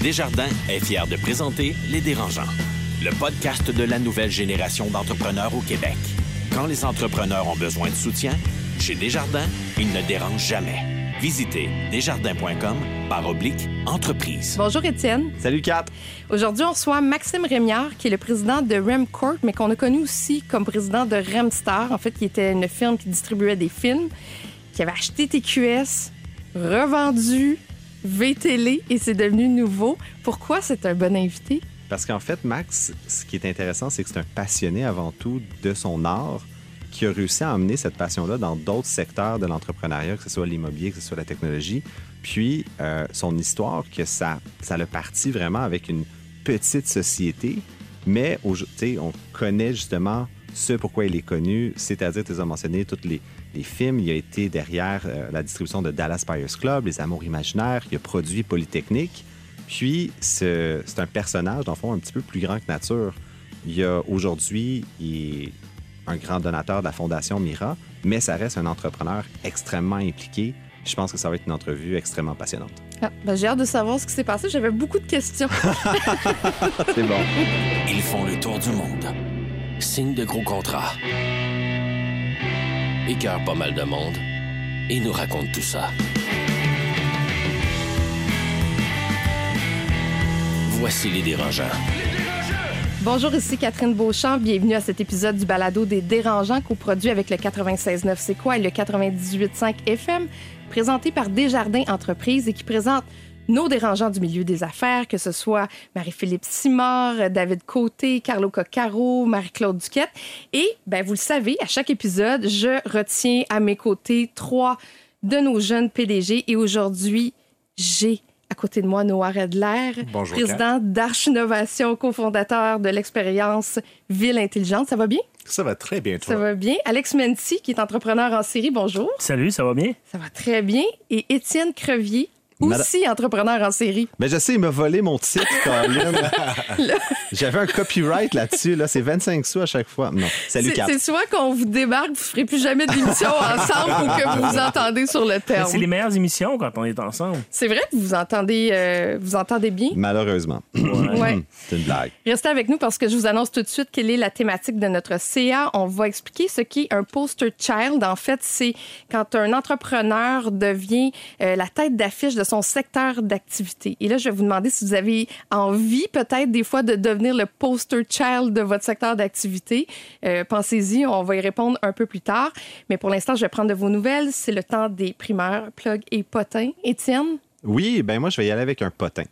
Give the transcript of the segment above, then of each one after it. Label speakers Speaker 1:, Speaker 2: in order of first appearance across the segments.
Speaker 1: Desjardins est fier de présenter Les Dérangeants, le podcast de la nouvelle génération d'entrepreneurs au Québec. Quand les entrepreneurs ont besoin de soutien, chez Desjardins, ils ne dérangent jamais. Visitez desjardins.com par oblique entreprise.
Speaker 2: Bonjour Étienne.
Speaker 3: Salut Kat.
Speaker 2: Aujourd'hui, on reçoit Maxime Rémiard, qui est le président de Remcorp, mais qu'on a connu aussi comme président de Remstar, en fait, qui était une firme qui distribuait des films, qui avait acheté TQS, revendu VTL et c'est devenu nouveau. Pourquoi c'est un bon invité?
Speaker 3: Parce qu'en fait, Max, ce qui est intéressant, c'est que c'est un passionné avant tout de son art qui a réussi à emmener cette passion-là dans d'autres secteurs de l'entrepreneuriat, que ce soit l'immobilier, que ce soit la technologie. Puis euh, son histoire, que ça, ça l'a parti vraiment avec une petite société, mais on connaît justement ce pourquoi il est connu, c'est-à-dire, tu as mentionné tous les, les, films. Il a été derrière euh, la distribution de Dallas Buyers Club, Les Amours Imaginaires. Il a produit Polytechnique. Puis, c'est un personnage, dans le fond, un petit peu plus grand que nature. Il y a aujourd'hui, il est un grand donateur de la Fondation Mira, mais ça reste un entrepreneur extrêmement impliqué. Je pense que ça va être une entrevue extrêmement passionnante.
Speaker 2: Ah, ben j'ai hâte de savoir ce qui s'est passé. J'avais beaucoup de questions.
Speaker 3: c'est bon.
Speaker 1: Ils font le tour du monde. Signe de gros contrats. Pas mal de monde. Et nous racontent tout ça. Voici les dérangeants.
Speaker 2: Bonjour, ici Catherine Beauchamp. Bienvenue à cet épisode du balado des dérangeants co-produit avec le 96.9 C'est quoi et le 98.5 FM, présenté par Desjardins Entreprises et qui présente nos dérangeants du milieu des affaires, que ce soit Marie-Philippe Simard, David Côté, Carlo Coccaro, Marie-Claude Duquette. Et, ben, vous le savez, à chaque épisode, je retiens à mes côtés trois de nos jeunes PDG. Et aujourd'hui, j'ai à côté de moi Noah Redler, président d'Arch Innovation, cofondateur de l'expérience Ville Intelligente. Ça va bien?
Speaker 4: Ça va très bien, toi.
Speaker 2: Ça va bien. Alex Menti, qui est entrepreneur en série, bonjour.
Speaker 5: Salut, ça va bien?
Speaker 2: Ça va très bien. Et Étienne Crevier, aussi entrepreneur en série.
Speaker 3: Mais je sais, il m'a volé mon titre, J'avais un copyright là-dessus. Là, c'est 25 sous à chaque fois. Non. Salut, Kat.
Speaker 2: C'est soit qu'on vous débarque, vous ne ferez plus jamais d'émission ensemble ou que vous vous entendez sur le terme.
Speaker 5: C'est les meilleures émissions quand on est ensemble.
Speaker 2: C'est vrai que vous entendez, euh, vous entendez bien?
Speaker 3: Malheureusement.
Speaker 2: Ouais.
Speaker 3: c'est une blague.
Speaker 2: Restez avec nous parce que je vous annonce tout de suite quelle est la thématique de notre CA. On va expliquer ce qu'est un poster child. En fait, c'est quand un entrepreneur devient euh, la tête d'affiche de son secteur d'activité. Et là, je vais vous demander si vous avez envie peut-être des fois de devenir le poster child de votre secteur d'activité. Euh, pensez-y, on va y répondre un peu plus tard. Mais pour l'instant, je vais prendre de vos nouvelles. C'est le temps des primeurs, plug et potins. Étienne?
Speaker 3: Oui, ben moi, je vais y aller avec un potin.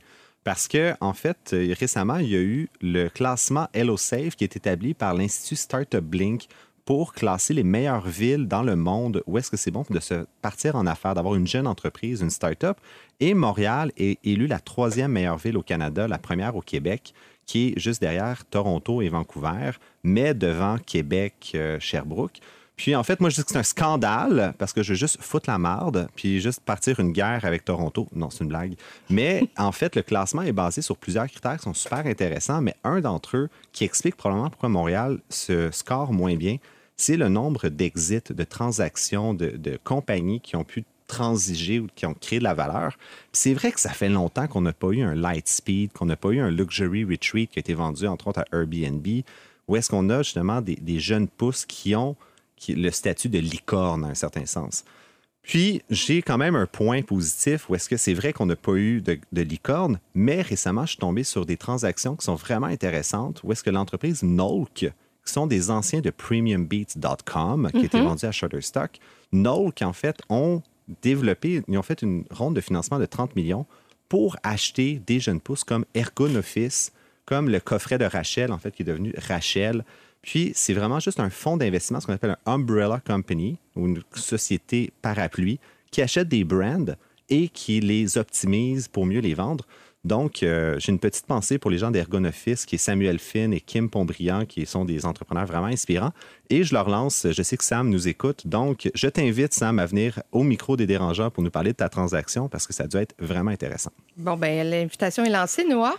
Speaker 3: Parce que, en fait, euh, récemment, il y a eu le classement HelloSafe qui est établi par l'Institut Startup Blink pour classer les meilleures villes dans le monde où est-ce que c'est bon de se partir en affaires, d'avoir une jeune entreprise, une start-up? Et Montréal est élue la troisième meilleure ville au Canada, la première au Québec, qui est juste derrière Toronto et Vancouver, mais devant Québec, euh, Sherbrooke. Puis en fait, moi, je dis que c'est un scandale parce que je veux juste foutre la marde puis juste partir une guerre avec Toronto. Non, c'est une blague. Mais en fait, le classement est basé sur plusieurs critères qui sont super intéressants, mais un d'entre eux qui explique probablement pourquoi Montréal se score moins bien, c'est le nombre d'exits, de transactions, de, compagnies qui ont pu transiger ou qui ont créé de la valeur. C'est vrai que ça fait longtemps qu'on n'a pas eu un Lightspeed, qu'on n'a pas eu un Luxury Retreat qui a été vendu entre autres à Airbnb, où est-ce qu'on a justement des, jeunes pousses qui ont le statut de licorne à un certain sens. Puis, j'ai quand même un point positif où est-ce que c'est vrai qu'on n'a pas eu de, licorne, mais récemment, je suis tombé sur des transactions qui sont vraiment intéressantes où est-ce que l'entreprise Nolk, qui sont des anciens de premiumbeats.com qui étaient mhm. vendus à Shutterstock. Knoll, qui en fait ont développé, ils ont fait une ronde de financement de 30 millions pour acheter des jeunes pousses comme Ergon Office, comme le coffret de Rachel, en fait, qui est devenu Rachel. Puis, c'est vraiment juste un fonds d'investissement, ce qu'on appelle un umbrella company, ou une société parapluie, qui achète des brands et qui les optimise pour mieux les vendre. Donc, euh, j'ai une petite pensée pour les gens d'Ergonoffice, qui est Samuel Finn et Kim Pombriand, qui sont des entrepreneurs vraiment inspirants. Et je leur lance, je sais que Sam nous écoute, donc je t'invite, Sam, à venir au micro des dérangeants pour nous parler de ta transaction parce que ça doit être vraiment intéressant.
Speaker 2: Bon, ben l'invitation est lancée, Noah.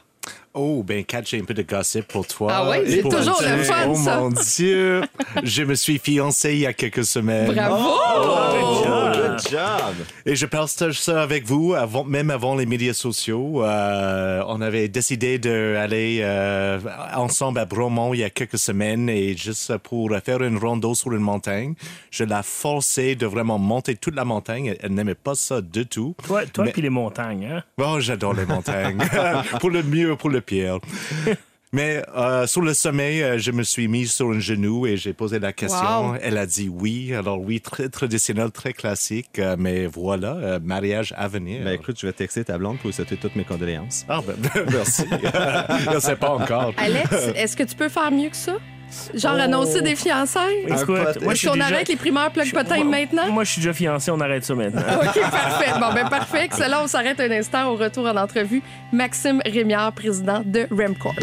Speaker 4: Oh, ben, Kat, j'ai un peu de gossip pour toi.
Speaker 2: Ah oui, c'est toujours le fun,
Speaker 4: oh, mon Dieu! je me suis fiancé il y a quelques semaines.
Speaker 2: Bravo! Oh,
Speaker 3: Good job!
Speaker 4: Et je partage ça avec vous, avant, même avant les médias sociaux. Euh, on avait décidé d'aller euh, ensemble à Bromont il y a quelques semaines et juste pour faire une rando sur une montagne. Je l'ai forcée de vraiment monter toute la montagne. Elle, elle n'aimait pas ça du tout.
Speaker 5: Toi, toi
Speaker 4: Mais-
Speaker 5: puis les montagnes, hein?
Speaker 4: Oh, j'adore les montagnes. pour le mieux, pour le pire. Mais euh, sur le sommet, euh, je me suis mis sur un genou et j'ai posé la question.
Speaker 2: Wow.
Speaker 4: Elle a dit oui. Alors oui, très traditionnel, très classique. euh, mais voilà, euh, mariage à venir.
Speaker 3: Ben écoute, je vais texter ta blonde pour lui souhaiter toutes mes condoléances.
Speaker 4: Ah, ben, merci. je ne sais pas encore.
Speaker 2: Alex, est-ce que tu peux faire mieux que ça? Genre
Speaker 5: Oh.
Speaker 2: annoncer des fiançailles?
Speaker 5: Écoute, moi,
Speaker 2: Est-ce
Speaker 5: je suis
Speaker 2: qu'on
Speaker 5: déjà-
Speaker 2: arrête les primeurs plug potin maintenant?
Speaker 5: Moi, je suis déjà fiancé, on arrête ça maintenant.
Speaker 2: OK, parfait. Bon, ben parfait. Excellent. On s'arrête un instant. Au retour en entrevue, Maxime Rémiard, président de Remcorp.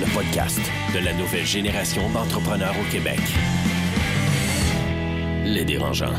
Speaker 1: Le podcast de la nouvelle génération d'entrepreneurs au Québec. Les dérangeants.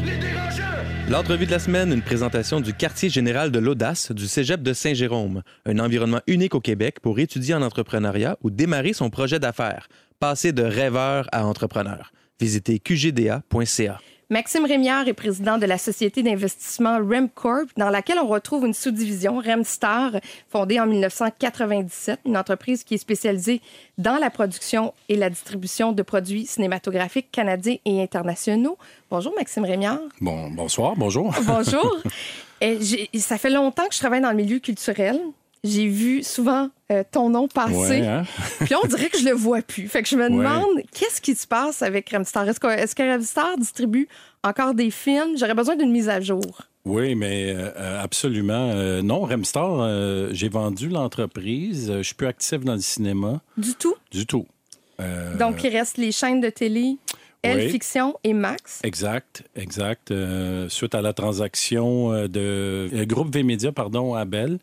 Speaker 6: L'entrevue de la semaine, une présentation du quartier général de l'audace du Cégep de Saint-Jérôme, un environnement unique au Québec pour étudier en entrepreneuriat ou démarrer son projet d'affaires, passer de rêveur à entrepreneur. Visitez qgda.ca.
Speaker 2: Maxime Rémiard est président de la société d'investissement RemCorp, dans laquelle on retrouve une sous-division Remstar, fondée en 1997, une entreprise qui est spécialisée dans la production et la distribution de produits cinématographiques canadiens et internationaux. Bonjour, Maxime Rémiard.
Speaker 7: Bon, bonsoir, bonjour.
Speaker 2: Bonjour. J'ai- ça fait longtemps que je travaille dans le milieu culturel. J'ai vu souvent euh, ton nom passer.
Speaker 7: Ouais, hein?
Speaker 2: Puis on dirait que je le vois plus. Fait que je me
Speaker 7: Ouais.
Speaker 2: demande, qu'est-ce qui se passe avec Remstar? Est-ce que, Remstar distribue encore des films? J'aurais besoin d'une mise à jour.
Speaker 7: Oui, mais euh, euh, absolument. Euh, non, Remstar, j'ai vendu l'entreprise. Je suis plus actif dans le cinéma
Speaker 2: Du tout?
Speaker 7: du tout.
Speaker 2: Donc, il reste les chaînes de télé, Elle
Speaker 7: oui.
Speaker 2: Fiction et Max?
Speaker 7: Exact, exact. Euh, suite à la transaction de euh, groupe V-Média, pardon, à Bell,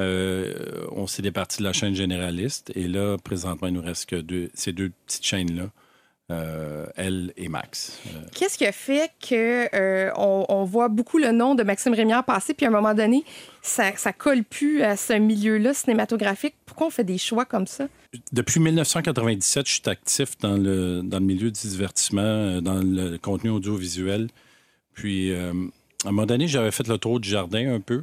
Speaker 7: euh, on s'est départi de la chaîne généraliste. Et là, présentement, il nous reste que deux, ces deux petites chaînes-là, euh, Elle et Max. Euh,
Speaker 2: Qu'est-ce qui a fait que euh, on, on voit beaucoup le nom de Maxime Rémiard passer, puis à un moment donné, ça, ça colle plus à ce milieu-là cinématographique? Pourquoi on fait des choix comme ça?
Speaker 7: Depuis 1997, je suis actif dans le, dans le milieu du divertissement, dans le contenu audiovisuel. Puis, à un moment donné, j'avais fait le tour du jardin un peu.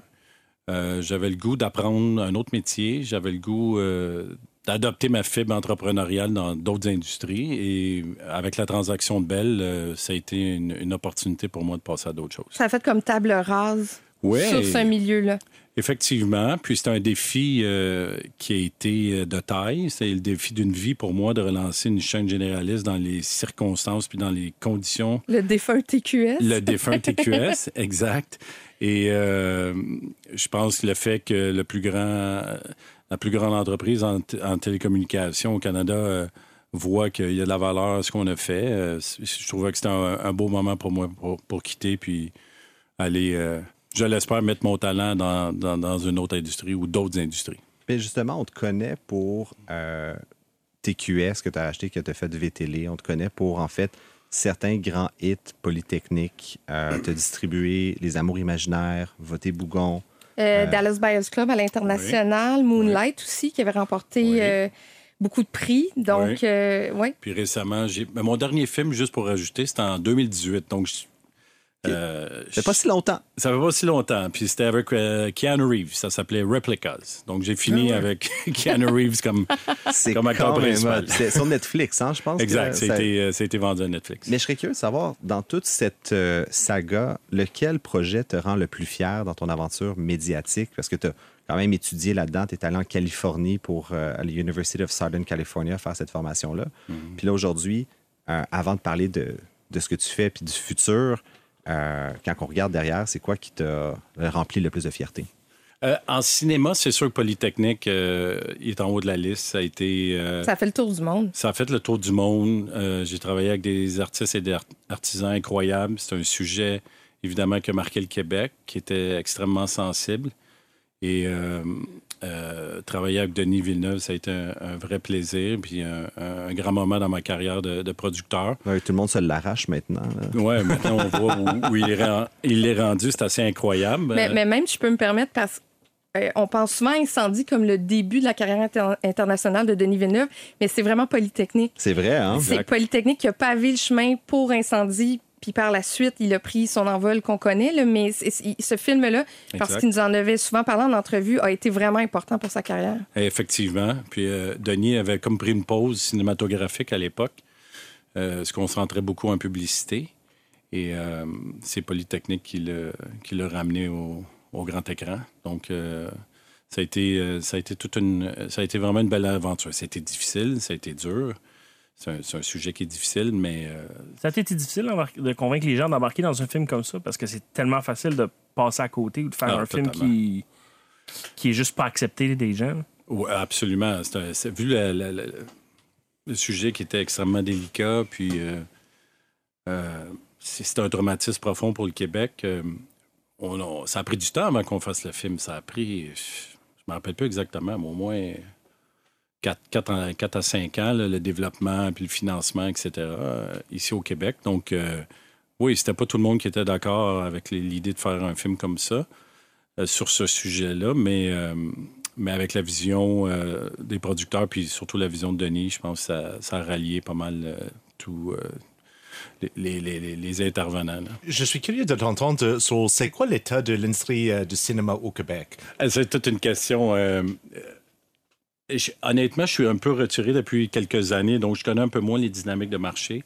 Speaker 7: Euh, j'avais le goût d'apprendre un autre métier. J'avais le goût euh, d'adopter ma fibre entrepreneuriale dans d'autres industries. Et avec la transaction de Bell, euh, ça a été une, une opportunité pour moi de passer à d'autres choses.
Speaker 2: Ça a fait comme table rase
Speaker 7: Ouais.
Speaker 2: sur ce milieu-là.
Speaker 7: Effectivement. Puis c'est un défi qui a été de taille. C'est le défi d'une vie pour moi de relancer une chaîne généraliste dans les circonstances puis dans les conditions.
Speaker 2: Le défunt TQS.
Speaker 7: Le défunt TQS, exact. Et euh, je pense que le fait que le plus grand, la plus grande entreprise en, en télécommunication au Canada euh, voit qu'il y a de la valeur à ce qu'on a fait, euh, je trouvais que c'était un, beau moment pour moi pour, quitter puis aller, je l'espère, mettre mon talent dans, une autre industrie ou d'autres industries.
Speaker 3: Mais justement, on te connaît pour TQS que tu as acheté, que tu as fait VTL. On te connaît pour, en fait, certains grands hits polytechniques. Euh, tu as distribué Les Amours imaginaires, Voté Bougon.
Speaker 2: Euh, Dallas Buyers Club à l'international, Moonlight aussi, qui avait remporté
Speaker 7: Oui.
Speaker 2: euh, beaucoup de prix. Donc,
Speaker 7: Oui.
Speaker 2: euh.
Speaker 7: Puis récemment, j'ai ben, mon dernier film, juste pour rajouter, c'était en 2018. Donc, euh,
Speaker 3: C'est pas si longtemps.
Speaker 7: Ça fait pas si longtemps. Puis c'était avec euh, Keanu Reeves. Ça s'appelait Replicas. Donc j'ai fini avec Keanu Reeves comme. Comme acteur principal.
Speaker 3: sur Netflix, hein, je pense.
Speaker 7: Exact.
Speaker 3: que
Speaker 7: Ça a
Speaker 3: ça-
Speaker 7: été, euh, ça vendu à Netflix.
Speaker 3: Mais je serais curieux de savoir, dans toute cette euh, saga, lequel projet te rend le plus fier dans ton aventure médiatique? Parce que tu as quand même étudié là-dedans. Tu es allé en Californie pour, euh, à l'University of Southern California, faire cette formation-là. Puis là, aujourd'hui, avant de parler de, de ce que tu fais puis du futur, euh, quand on regarde derrière, c'est quoi qui t'a rempli le plus de fierté?
Speaker 7: Euh, en cinéma, c'est sûr que Polytechnique euh, est en haut de la liste. Ça a été. euh,
Speaker 2: Ça fait le tour du monde.
Speaker 7: Ça a fait le tour du monde. Euh, j'ai travaillé avec des artistes et des art- artisans incroyables. C'est un sujet, évidemment, qui a marqué le Québec, qui était extrêmement sensible. Et euh, euh, travailler avec Denis Villeneuve, ça a été un, un vrai plaisir, puis un, un grand moment dans ma carrière de, de producteur.
Speaker 3: Ouais, tout le monde se l'arrache maintenant.
Speaker 7: Ouais, maintenant on voit où, où il, est ren- il est rendu, c'est assez incroyable.
Speaker 2: Mais,
Speaker 7: Euh,
Speaker 2: mais même, je peux me permettre, parce qu'on pense souvent à Incendie comme le début de la carrière inter- internationale de Denis Villeneuve, mais c'est vraiment Polytechnique.
Speaker 3: C'est vrai, hein?
Speaker 2: C'est Polytechnique qui a pavé le chemin pour Incendie Puis par la suite, il a pris son envol qu'on connaît. là, mais ce film-là, parce qu'il nous en avait souvent parlé en entrevue, a été vraiment important pour sa carrière.
Speaker 7: Effectivement. Puis euh, Denis avait comme pris une pause cinématographique à l'époque, euh, se concentrait beaucoup en publicité. Et euh, c'est Polytechnique qui l'a ramené au, au grand écran. Donc, euh, ça, a été, ça a été toute une. Ça a été vraiment une belle aventure. Ça a été difficile, ça a été dur. C'est un, sujet qui est difficile, mais euh,
Speaker 5: Ça a été difficile de convaincre les gens d'embarquer dans un film comme ça parce que c'est tellement facile de passer à côté ou de faire
Speaker 7: Ah,
Speaker 5: un film qui, qui est juste pas accepté des gens.
Speaker 7: Oui, absolument. C'est un- vu la- la- la- le sujet qui était extrêmement délicat, puis euh, euh, c'est un traumatisme profond pour le Québec. euh, on ça a pris du temps avant qu'on fasse le film. Ça a pris, je me rappelle plus exactement, mais au moins 4, à 5 ans, là, le développement, puis le financement, etc., euh, ici au Québec. Donc, euh, oui, c'était pas tout le monde qui était d'accord avec l'idée de faire un film comme ça euh, sur ce sujet-là, mais, euh, mais avec la vision des producteurs, puis surtout la vision de Denis, je pense que ça, ça a rallié pas mal tout, euh, les, les- les- les intervenants. là.
Speaker 4: Je suis curieux de t'entendre sur c'est quoi l'état de l'industrie euh, du cinéma au Québec?
Speaker 7: C'est toute une question. euh, honnêtement, je suis un peu retiré depuis quelques années, donc je connais un peu moins les dynamiques de marché.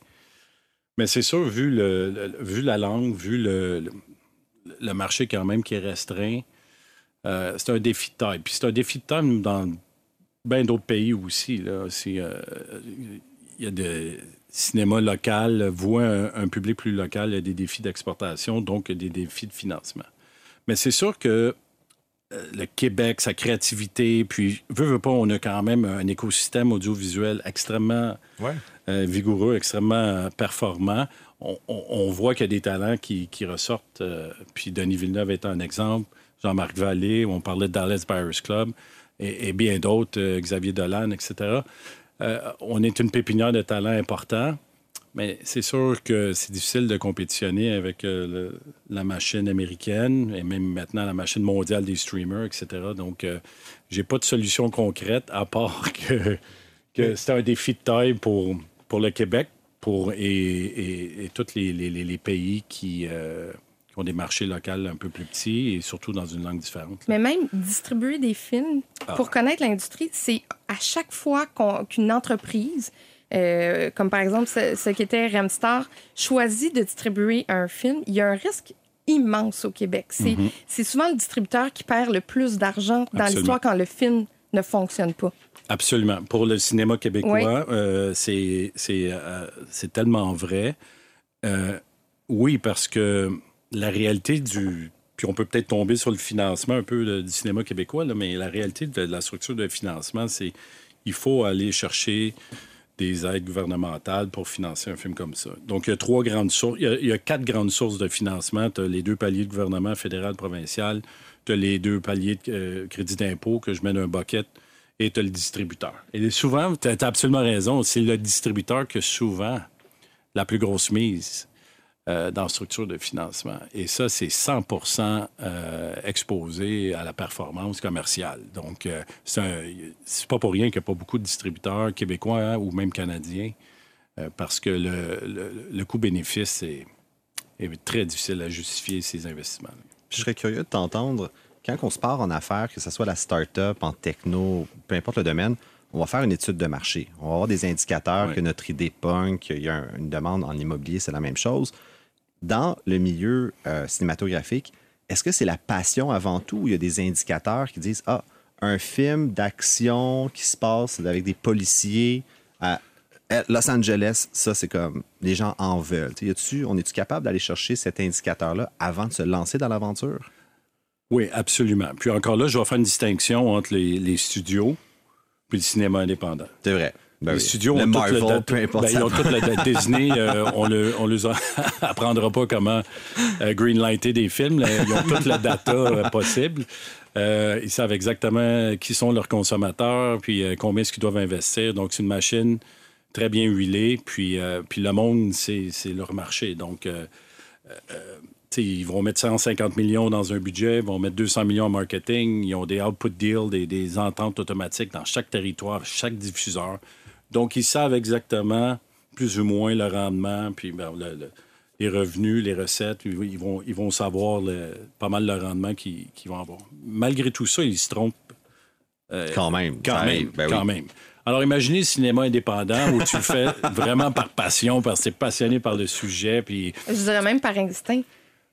Speaker 7: Mais c'est sûr, vu, le, vu la langue, vu le, le, marché quand même qui est restreint, euh, c'est un défi de taille. Puis c'est un défi de taille dans bien d'autres pays aussi. Là. Euh, Il y a des cinémas local, voit un, un public plus local, il y a des défis d'exportation, donc des défis de financement. Mais c'est sûr que le Québec, sa créativité, puis, veut, veut pas, on a quand même un écosystème audiovisuel extrêmement
Speaker 4: Ouais.
Speaker 7: euh, vigoureux, extrêmement euh, performant. On, on- on voit qu'il y a des talents qui, qui ressortent. euh, puis Denis Villeneuve est un exemple. Jean-Marc Vallée, on parlait de Dallas Buyers Club, et, et bien d'autres, euh, Xavier Dolan, etc. Euh, on est une pépinière de talents importants. Mais c'est sûr que c'est difficile de compétitionner avec euh, le- la machine américaine et même maintenant la machine mondiale des streamers, etc. Donc, euh, j'ai pas de solution concrète à part que, que c'est un défi de taille pour, pour le Québec pour, et, et- et tous les, les- les- les pays qui, euh, qui ont des marchés locaux un peu plus petits et surtout dans une langue différente. là.
Speaker 2: Mais même distribuer des films,
Speaker 7: Ah.
Speaker 2: pour connaître l'industrie, c'est à chaque fois qu'on- qu'une entreprise, euh, comme par exemple ce, ce qui était Remstar, choisit de distribuer un film, il y a un risque immense au Québec. C'est c'est souvent le distributeur qui perd le plus d'argent dans l'histoire quand le film ne fonctionne pas.
Speaker 7: Absolument. Pour le cinéma québécois,
Speaker 2: Oui.
Speaker 7: euh, c'est euh, c'est tellement vrai. Euh, oui, parce que la réalité du... Puis on peut peut-être tomber sur le financement un peu du cinéma québécois, là, mais la réalité de la structure de financement, c'est il faut aller chercher des aides gouvernementales pour financer un film comme ça. Donc, il y a trois grandes sources. Il y a, quatre grandes sources de financement. Tu as les deux paliers de gouvernement fédéral, provincial. Tu as les deux paliers de euh, crédit d'impôt que je mets dans un bucket et tu as le distributeur. Et souvent, tu as, absolument raison, c'est le distributeur qui a souvent la plus grosse mise euh, dans structure de financement. Et ça, c'est 100 euh, exposé à la performance commerciale. Donc, euh, c'est pas pour rien qu'il n'y a pas beaucoup de distributeurs québécois hein, ou même canadiens, euh, parce que le, le- le coût-bénéfice est, est très difficile à justifier ces investissements.
Speaker 3: Je serais curieux de t'entendre. Quand on se part en affaires, que ce soit la start-up, en techno, peu importe le domaine, on va faire une étude de marché. On va avoir des indicateurs que notre idée punk, qu'il y a un- une demande en immobilier, c'est la même chose. Dans le milieu euh, cinématographique, est-ce que c'est la passion avant tout ou il y a des indicateurs qui disent Ah, un film d'action qui se passe avec des policiers à Los Angeles, ça, c'est comme les gens en veulent. Tu y a-tu- on est-tu capable d'aller chercher cet indicateur-là avant de se lancer dans l'aventure?
Speaker 7: Oui, absolument. Puis encore là, je vais faire une distinction entre les, les studios puis le cinéma indépendant.
Speaker 3: C'est vrai. Ben
Speaker 7: les
Speaker 3: oui.
Speaker 7: studios
Speaker 3: le
Speaker 7: ont
Speaker 3: Marvel,
Speaker 7: date,
Speaker 3: peu importe.
Speaker 7: ben, ils ont toute la date Disney. euh, on ne on les apprendra pas comment euh, greenlighter des films. là. Ils ont toute la data euh, possible. Ils savent exactement qui sont leurs consommateurs, puis combien est-ce qu'ils doivent investir. Donc, c'est une machine très bien huilée. Puis, puis le monde, c'est leur marché. Donc, ils vont mettre 150 millions dans un budget, ils vont mettre 200 millions en marketing, ils ont des output deals, des, des ententes automatiques dans chaque territoire, chaque diffuseur. Donc, ils savent exactement plus ou moins le rendement, puis ben, le- le- les revenus, les recettes. Ils vont, ils vont savoir le- pas mal le rendement qu'ils vont avoir. Malgré tout ça, ils se trompent euh,
Speaker 3: Quand même.
Speaker 7: quand même.
Speaker 3: Ben oui.
Speaker 7: quand même. Alors, imaginez le cinéma indépendant où tu le fais vraiment par passion, parce que tu es passionné par le sujet. Puis,
Speaker 2: Je dirais même par instinct.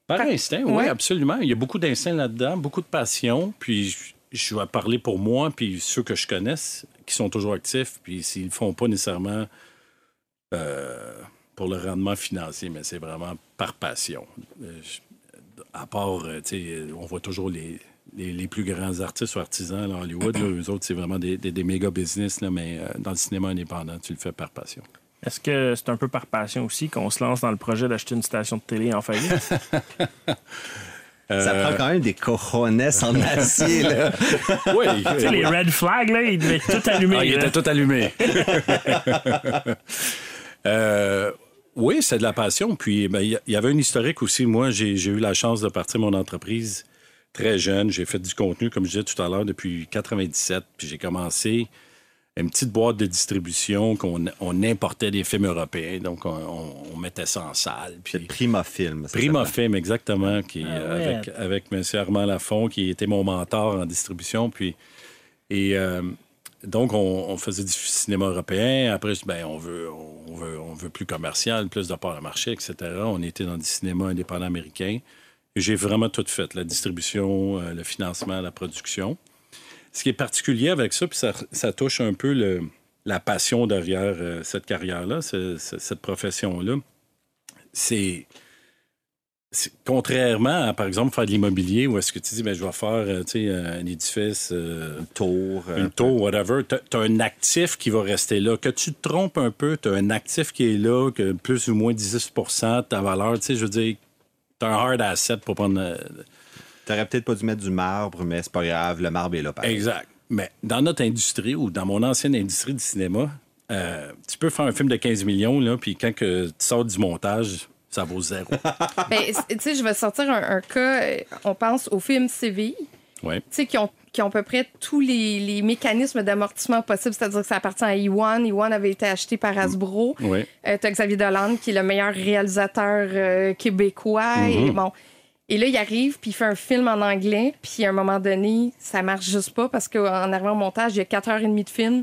Speaker 7: par
Speaker 2: Par-
Speaker 7: instinct, oui,
Speaker 2: Ouais.
Speaker 7: absolument. Il y a beaucoup d'instinct là-dedans, beaucoup de passion. Puis, je- vais parler pour moi, puis ceux que je connaisse, qui sont toujours actifs, puis s'ils ne font pas nécessairement euh, pour le rendement financier, mais c'est vraiment par passion. Euh, à part, euh, tu sais, on voit toujours les, les, les plus grands artistes ou artisans à Hollywood. Là, eux autres, c'est vraiment des, des, des méga business, là, mais euh, dans le cinéma indépendant, tu le fais par passion.
Speaker 5: Est-ce que c'est un peu par passion aussi qu'on se lance dans le projet d'acheter une station de télé en faillite?
Speaker 3: Ça prend quand même des cojones en acier. Là.
Speaker 7: Oui,
Speaker 5: tu sais, les red flags, là, ils devaient être tout allumés.
Speaker 7: Ah, il
Speaker 5: là.
Speaker 7: était tout allumé. Euh, oui, c'est de la passion. Puis, ben, il y- avait un historique aussi. Moi, j'ai j'ai eu la chance de partir mon entreprise très jeune. J'ai fait du contenu, comme je disais tout à l'heure, depuis 97. Puis, j'ai commencé une petite boîte de distribution qu'on on importait des films européens. Donc, on, on- on mettait ça en salle. Puis,
Speaker 3: Prima Film.
Speaker 7: Prima. Film, exactement, qui,
Speaker 5: Ah ouais.
Speaker 7: avec, avec M. Armand Lafont, qui était mon mentor en distribution. Puis, et euh, donc, on, on faisait du cinéma européen. Après, ben, on veut, on veut, on veut plus commercial, plus de part de marché, etc. On était dans du cinéma indépendant américain. J'ai vraiment tout fait, la distribution, euh, le financement, la production. Ce qui est particulier avec ça, puis ça, ça touche un peu le- la passion derrière euh, cette carrière-là, ce- ce- cette profession-là, c'est contrairement à, par exemple, faire de l'immobilier, où est-ce que tu dis, ben, je vais faire euh, un édifice, euh,
Speaker 3: Tour. euh,
Speaker 7: une tour, whatever, tu as un actif qui va rester là. Que tu te trompes un peu, tu as un actif qui est là, que plus ou moins 10% de ta valeur, tu sais, je veux dire, tu as un hard asset pour prendre...
Speaker 3: T'aurais peut-être pas dû mettre du marbre, mais c'est pas grave, le marbre est là. pareil.
Speaker 7: Exact. Mais dans notre industrie ou dans mon ancienne industrie du cinéma, euh, tu peux faire un film de 15 millions, là, puis quand que tu sors du montage, ça vaut zéro.
Speaker 2: Ben, tu sais, je vais sortir un, un cas. euh, On pense au film Séville,
Speaker 7: ouais.
Speaker 2: tu sais, qui ont, qui ont à peu près tous les, les mécanismes d'amortissement possibles. C'est-à-dire que ça appartient à E1. E1 avait été acheté par Hasbro.
Speaker 7: Ouais.
Speaker 2: Euh, T'as Xavier Dolan, qui est le meilleur réalisateur euh, québécois.
Speaker 7: Mm-hmm.
Speaker 2: Et bon. Et là, il arrive, puis il fait un film en anglais, puis à un moment donné, ça marche juste pas parce qu'en arrivant au montage, il y a 4 heures et demie de film.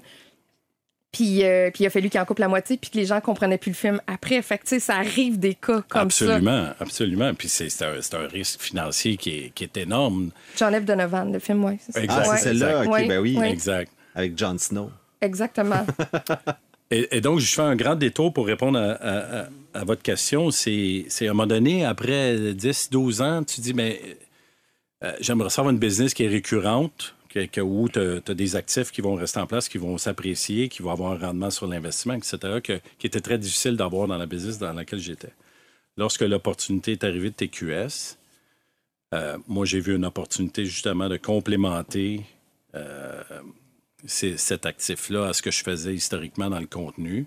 Speaker 2: Puis, euh, puis il a fallu qu'il en coupe la moitié, puis que les gens comprenaient plus le film après. Fait que, tu sais, ça arrive des cas comme ça.
Speaker 7: absolument, absolument. Puis c'est c'est un, un risque financier qui est, qui est énorme.
Speaker 2: Donovan, le film, oui. c'est ça.
Speaker 7: Exact.
Speaker 3: Ah,
Speaker 2: Ouais,
Speaker 3: c'est celle-là? OK,
Speaker 2: Ouais,
Speaker 3: ben oui.
Speaker 7: Exact.
Speaker 3: Avec Jon Snow.
Speaker 2: Exactement.
Speaker 7: Et, donc, je fais un grand détour pour répondre à, votre question. C'est à un moment donné, après 10, 12 ans, tu dis, mais euh, j'aimerais savoir une business qui est récurrente, que, où tu as, des actifs qui vont rester en place, qui vont s'apprécier, qui vont avoir un rendement sur l'investissement, etc., que- qui était très difficile d'avoir dans la business dans laquelle j'étais. Lorsque l'opportunité est arrivée de TQS, euh, moi, j'ai vu une opportunité justement de complémenter euh, cet actif-là à ce que je faisais historiquement dans le contenu.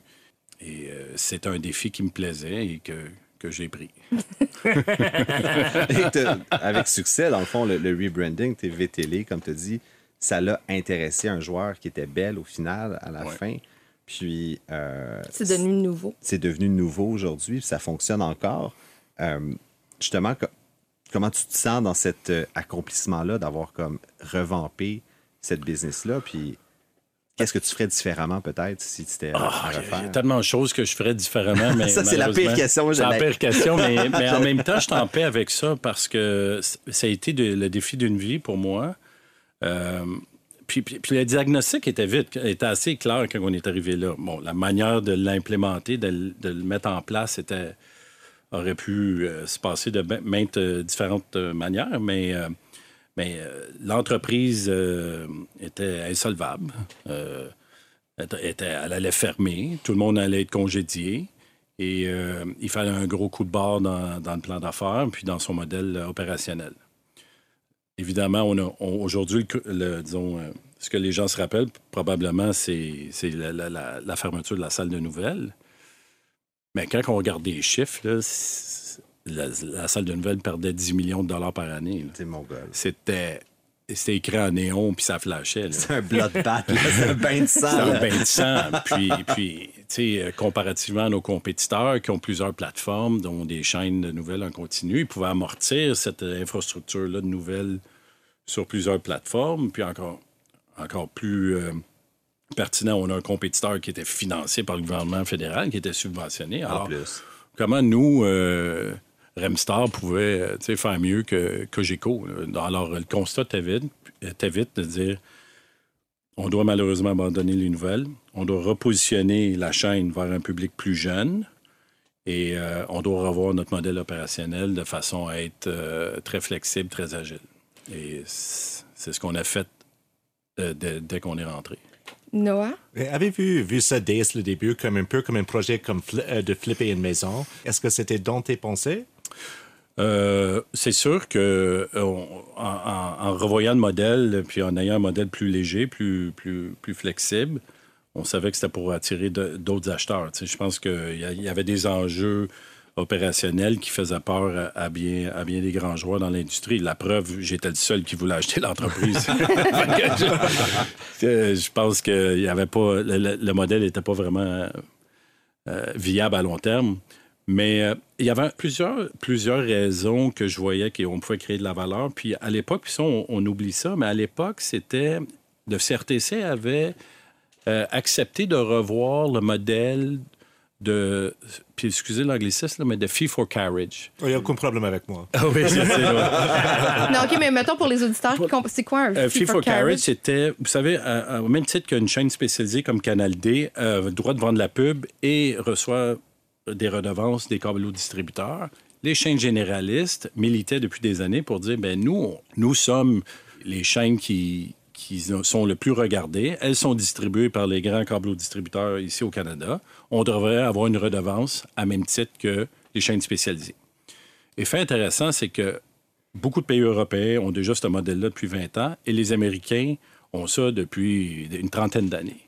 Speaker 7: Et euh, c'est un défi qui me plaisait et que, que j'ai pris.
Speaker 3: Et avec succès, dans le fond, le, le rebranding, TV Télé, comme tu dis, ça l'a intéressé un joueur qui était belle au final, à la
Speaker 7: Ouais.
Speaker 3: fin. Puis euh,
Speaker 2: C'est devenu nouveau.
Speaker 3: c'est devenu nouveau aujourd'hui, puis ça fonctionne encore. Euh, justement, co- comment tu te sens dans cet euh, accomplissement-là d'avoir comme revampé cette business-là? Puis qu'est-ce que tu ferais différemment peut-être si tu étais à, à
Speaker 7: Ah, Il y a- il y a tellement de choses que je ferais différemment. Mais
Speaker 3: Ça, c'est la pire question,
Speaker 7: C'est la pire question, mais, mais en même temps, je suis en paix avec ça parce que ça a été de- le défi d'une vie pour moi. Euh, puis, puis- puis le diagnostic était vite, était assez clair quand on est arrivé là. Bon, la manière de l'implémenter, de, le mettre en place, était, aurait pu euh, se passer de ma- maintes euh, différentes manières, mais, mais euh, l'entreprise euh, était insolvable. Euh, elle allait fermer, tout le monde allait être congédié. Et il fallait un gros coup de barre dans, le plan d'affaires, puis dans son modèle opérationnel. Évidemment, aujourd'hui, disons, ce que les gens se rappellent, probablement, c'est la, la- fermeture de la salle de nouvelles. Mais quand on regarde les chiffres, là, la, la salle de nouvelles perdait 10 millions de dollars par année.
Speaker 3: C'est mon gars.
Speaker 7: C'était c'était écrit en néon, puis ça flashait.
Speaker 3: C'est un bloodbath, c'est un bain de sang.
Speaker 7: C'est un bain de sang. Puis, puis tu sais, euh, comparativement à nos compétiteurs qui ont plusieurs plateformes, dont des chaînes de nouvelles en continu, ils pouvaient amortir cette euh, infrastructure-là de nouvelles sur plusieurs plateformes. Puis encore, encore plus euh, pertinent, on a un compétiteur qui était financé par le gouvernement fédéral, qui était subventionné.
Speaker 3: En
Speaker 7: Alors,
Speaker 3: plus.
Speaker 7: comment nous, euh, Remstar, pouvait euh, faire mieux que Cogeco. Alors, le constat était vite, était vite de dire on doit malheureusement abandonner les nouvelles, on doit repositionner la chaîne vers un public plus jeune et euh, on doit revoir notre modèle opérationnel de façon à être euh, très flexible, très agile. Et c'est ce qu'on a fait euh, dès- dès qu'on est rentré.
Speaker 2: Noah?
Speaker 4: Avez-vous vu ça dès le début comme un peu comme un projet comme euh, de flipper une maison? Est-ce que c'était dans tes pensées?
Speaker 7: Euh, c'est sûr que euh, on- en, revoyant le modèle, puis en ayant un modèle plus léger, plus, plus, plus flexible, on savait que c'était pour attirer d'autres acheteurs. Tu sais, je pense qu'il y, avait des enjeux opérationnels qui faisaient peur à, à bien, à bien des grands joueurs dans l'industrie. La preuve, j'étais le seul qui voulait acheter l'entreprise. Je, je pense que il y avait pas, le, le- le modèle n'était pas vraiment euh, viable à long terme. Mais euh, il y avait plusieurs, plusieurs raisons que je voyais qu'on pouvait créer de la valeur. Puis à l'époque, puis ça, on, on oublie ça, mais à l'époque, c'était. Le CRTC avait euh, accepté de revoir le modèle de. Puis excusez l'anglicisme, là, mais de fee for carriage.
Speaker 4: Il n'y a aucun problème avec moi.
Speaker 7: Ah oui, c'est ça.
Speaker 2: Non, OK, mais mettons pour les auditeurs, c'est quoi un
Speaker 7: Euh,
Speaker 2: fee
Speaker 7: Fee
Speaker 2: for
Speaker 7: for carriage,
Speaker 2: carriage?
Speaker 7: c'était, vous savez, à- au même titre qu'une chaîne spécialisée comme Canal D euh, droit de vendre la pub et reçoit des redevances des câbles distributeurs. Les chaînes généralistes militaient depuis des années pour dire, ben nous, nous sommes les chaînes qui, qui sont le plus regardées. Elles sont distribuées par les grands câbles distributeurs ici au Canada. On devrait avoir une redevance à même titre que les chaînes spécialisées. Et fait intéressant, c'est que beaucoup de pays européens ont déjà ce modèle-là depuis 20 ans et les Américains ont ça depuis une trentaine d'années.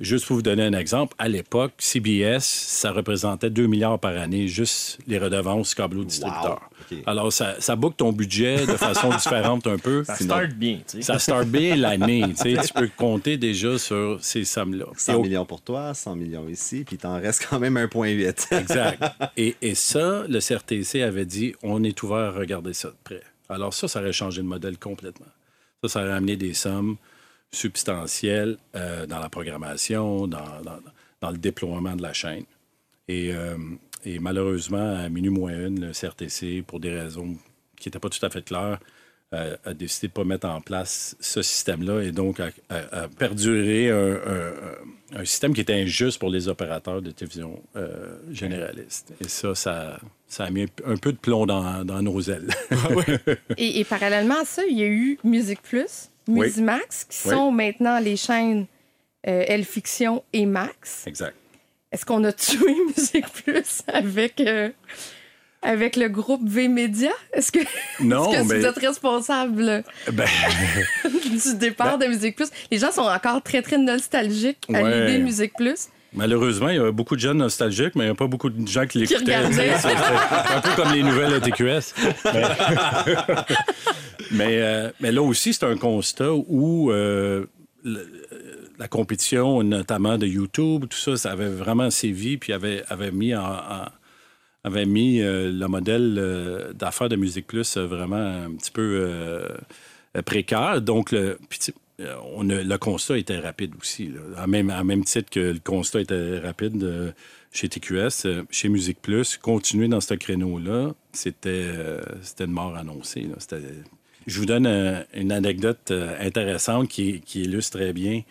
Speaker 7: Juste pour vous donner un exemple, à l'époque, CBS, ça représentait 2 milliards par année, juste les redevances câbleaux distributeurs. Alors, ça, ça boucle ton budget de façon différente un peu.
Speaker 5: Ça start bien, tu sais.
Speaker 7: Ça start bien l'année. tu sais. Tu peux compter déjà sur ces sommes-là. Et
Speaker 3: 100
Speaker 7: au-
Speaker 3: millions pour toi, 100 millions ici, puis t'en restes quand même 1,8.
Speaker 7: Exact. Et, et ça, le CRTC avait dit on est ouvert à regarder ça de près. Alors, ça, ça aurait changé le modèle complètement. Ça, ça aurait amené des sommes substantielles euh, dans la programmation, dans, dans- dans le déploiement de la chaîne. Et, euh, et malheureusement, à minuit moins une, le CRTC, pour des raisons qui n'étaient pas tout à fait claires, euh, a décidé de ne pas mettre en place ce système-là et donc a, a- a perduré un, un- un système qui était injuste pour les opérateurs de télévision euh, généralistes. Et ça, ça, ça a mis un peu de plomb dans, dans nos ailes.
Speaker 2: Et, et parallèlement à ça, il y a eu Musique Plus. Musimax, qui
Speaker 7: Oui.
Speaker 2: sont maintenant les chaînes euh, Elle Fiction et Max.
Speaker 7: exact.
Speaker 2: Est-ce qu'on a tué Musique Plus avec, euh, avec le groupe V-Média? Est-ce que,
Speaker 7: Non,
Speaker 2: est-ce que
Speaker 7: mais-
Speaker 2: vous êtes responsable
Speaker 7: Ben,
Speaker 2: du départ de Musique Plus? Les gens sont encore très, très nostalgiques à
Speaker 7: Ouais.
Speaker 2: l'idée de Musique Plus.
Speaker 7: Malheureusement, il y avait beaucoup de jeunes nostalgiques, mais il n'y a pas beaucoup de gens qui l'écoutaient. C'est un peu comme les nouvelles à TQS. Mais, mais, euh, mais là aussi, c'est un constat où euh, le- la compétition, notamment de YouTube, tout ça, ça avait vraiment sévi, puis avait, avait mis en, en- avait mis euh, le modèle euh, d'affaires de Musique Plus euh, vraiment un petit peu précaire. Donc, le, puis, on a- le constat était rapide aussi. là. À, même, à même titre que le constat était rapide euh, chez TQS, euh, chez Musique Plus, continuer dans ce créneau-là, c'était euh, c'était une mort annoncée. là. Je vous donne euh, une anecdote euh, intéressante qui, qui illustre très bien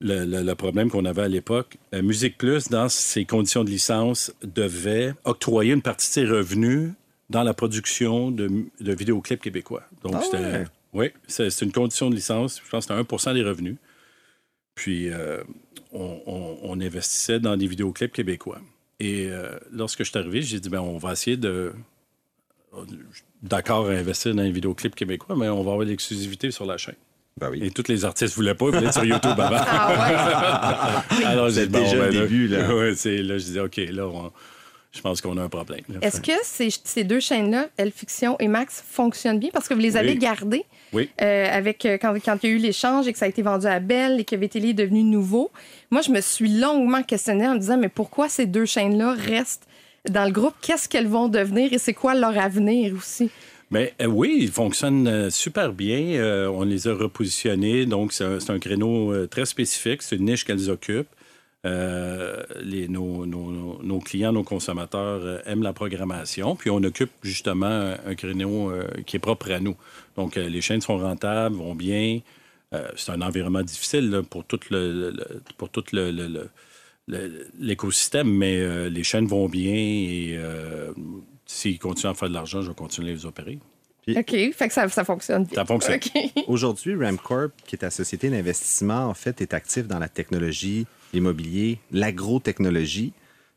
Speaker 7: le, le- le problème qu'on avait à l'époque. Euh, Musique Plus, dans ses conditions de licence, devait octroyer une partie de ses revenus dans la production de, de vidéoclips québécois. Donc,
Speaker 3: Ah ouais?
Speaker 7: Oui, c'est une condition de licence. Je pense que c'était 1% des revenus. Puis, euh, on, on- on investissait dans des vidéoclips québécois. Et euh, lorsque je suis arrivé, j'ai dit, ben, on va essayer de. D'accord à investir dans les vidéoclips québécois, mais on va avoir l'exclusivité sur la chaîne.
Speaker 3: Ben oui.
Speaker 7: Et tous les artistes voulaient pas, ils voulaient être sur YouTube avant.
Speaker 2: Ah
Speaker 7: Alors, j'ai dit, bon,
Speaker 3: déjà
Speaker 7: ben
Speaker 3: le début, là.
Speaker 7: Ouais, c'est- là, je disais, OK, là, on- je pense qu'on a un problème.
Speaker 2: Est-ce que ces, ces deux chaînes-là, Elle Fiction et Max, fonctionnent bien? Parce que vous les avez
Speaker 7: Oui.
Speaker 2: gardées
Speaker 7: Oui.
Speaker 2: euh, avec, euh, quand, quand il y a eu l'échange et que ça a été vendu à Bell et que VTL est devenu nouveau. Moi, je me suis longuement questionnée en me disant, mais pourquoi ces deux chaînes-là restent dans le groupe? Qu'est-ce qu'elles vont devenir et c'est quoi leur avenir aussi?
Speaker 7: Mais euh, oui, ils fonctionnent euh, super bien. Euh, on les a repositionnés. Donc, c'est un, un créneau très spécifique. C'est une niche qu'elles occupent. Euh, nos, clients, nos consommateurs euh, aiment la programmation. Puis, on occupe justement un, créneau euh, qui est propre à nous. Donc, les chaînes sont rentables, vont bien. C'est un environnement difficile pour tout l'écosystème, mais les chaînes vont bien et s'ils continuent à faire de l'argent, je vais continuer à les opérer.
Speaker 2: OK, fait que ça, ça fonctionne.
Speaker 7: Ça fonctionne.
Speaker 3: Aujourd'hui, Ramcorp, qui est ta société d'investissement, en fait, est actif dans la technologie, l'immobilier, l'agrotechnologie.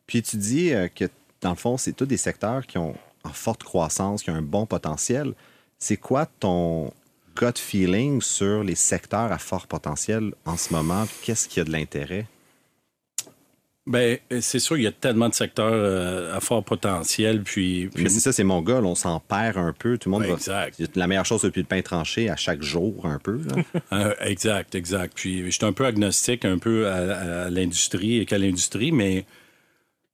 Speaker 3: Puis tu dis euh, que, dans le fond, c'est tous des secteurs qui ont en forte croissance, qui ont un bon potentiel. C'est quoi ton gut feeling sur les secteurs à fort potentiel en ce moment? Qu'est-ce qui a de l'intérêt?
Speaker 7: Ben, c'est sûr, il y a tellement de secteurs euh, à fort potentiel. Puis, puis-
Speaker 3: Mais c'est ça, c'est mon gars, là, on s'en perd un peu. Tout le monde
Speaker 7: Ouais,
Speaker 3: va-
Speaker 7: exact.
Speaker 3: C'est La meilleure chose depuis le pain tranché à chaque jour, un peu.
Speaker 7: Euh, exact, exact. Puis je suis un peu agnostique un peu à, à l'industrie et qu'à l'industrie, mais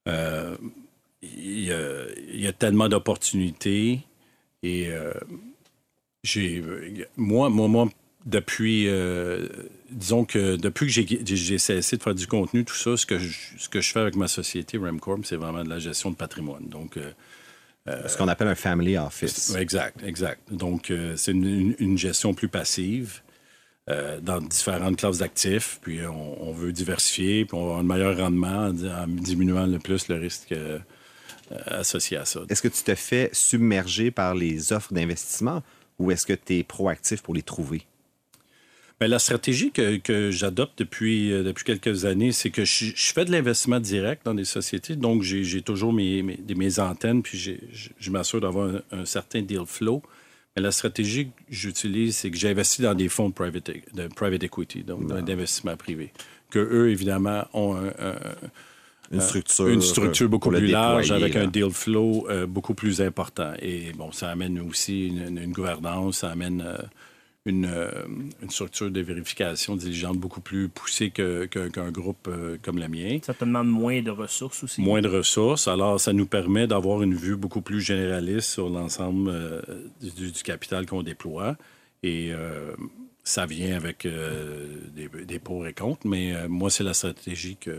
Speaker 7: euh, il y, a- il y a tellement d'opportunités et euh, j'ai moi, moi, moi, depuis euh, disons que depuis que j'ai cessé de faire du contenu, tout ça, ce que je, ce que je fais avec ma société Remcorp, c'est vraiment de la gestion de patrimoine. Donc euh,
Speaker 3: ce qu'on appelle un family office.
Speaker 7: Exact, exact. Donc, euh, c'est une, gestion plus passive euh, dans différentes classes d'actifs. Puis, on, on veut diversifier, puis on va avoir un meilleur rendement en, en diminuant le plus le risque euh, euh, associé à ça.
Speaker 3: Est-ce que tu te fais submerger par les offres d'investissement ou est-ce que tu es proactif pour les trouver?
Speaker 7: Mais la stratégie que, que j'adopte depuis, euh, depuis quelques années, c'est que je, je fais de l'investissement direct dans des sociétés. Donc, j'ai toujours mes, mes, antennes, puis je, je m'assure d'avoir un, un certain deal flow. Mais la stratégie que j'utilise, c'est que j'investis dans des fonds de private, de private equity, donc d'investissement privé. Que eux, évidemment, ont un- un,
Speaker 3: Une structure,
Speaker 7: Euh, une structure beaucoup plus large avec
Speaker 3: là.
Speaker 7: un deal flow euh, beaucoup plus important. Et bon, ça amène aussi une, une- une gouvernance, ça amène euh, une, euh, une structure de vérification diligente beaucoup plus poussée que- que- qu'un groupe euh, comme le mien.
Speaker 5: Ça te demande moins de ressources aussi?
Speaker 7: Moins de ressources, alors ça nous permet d'avoir une vue beaucoup plus généraliste sur l'ensemble euh, du, du capital qu'on déploie. Et euh, ça vient avec euh, des, des pour et contre, mais moi, c'est la stratégie que,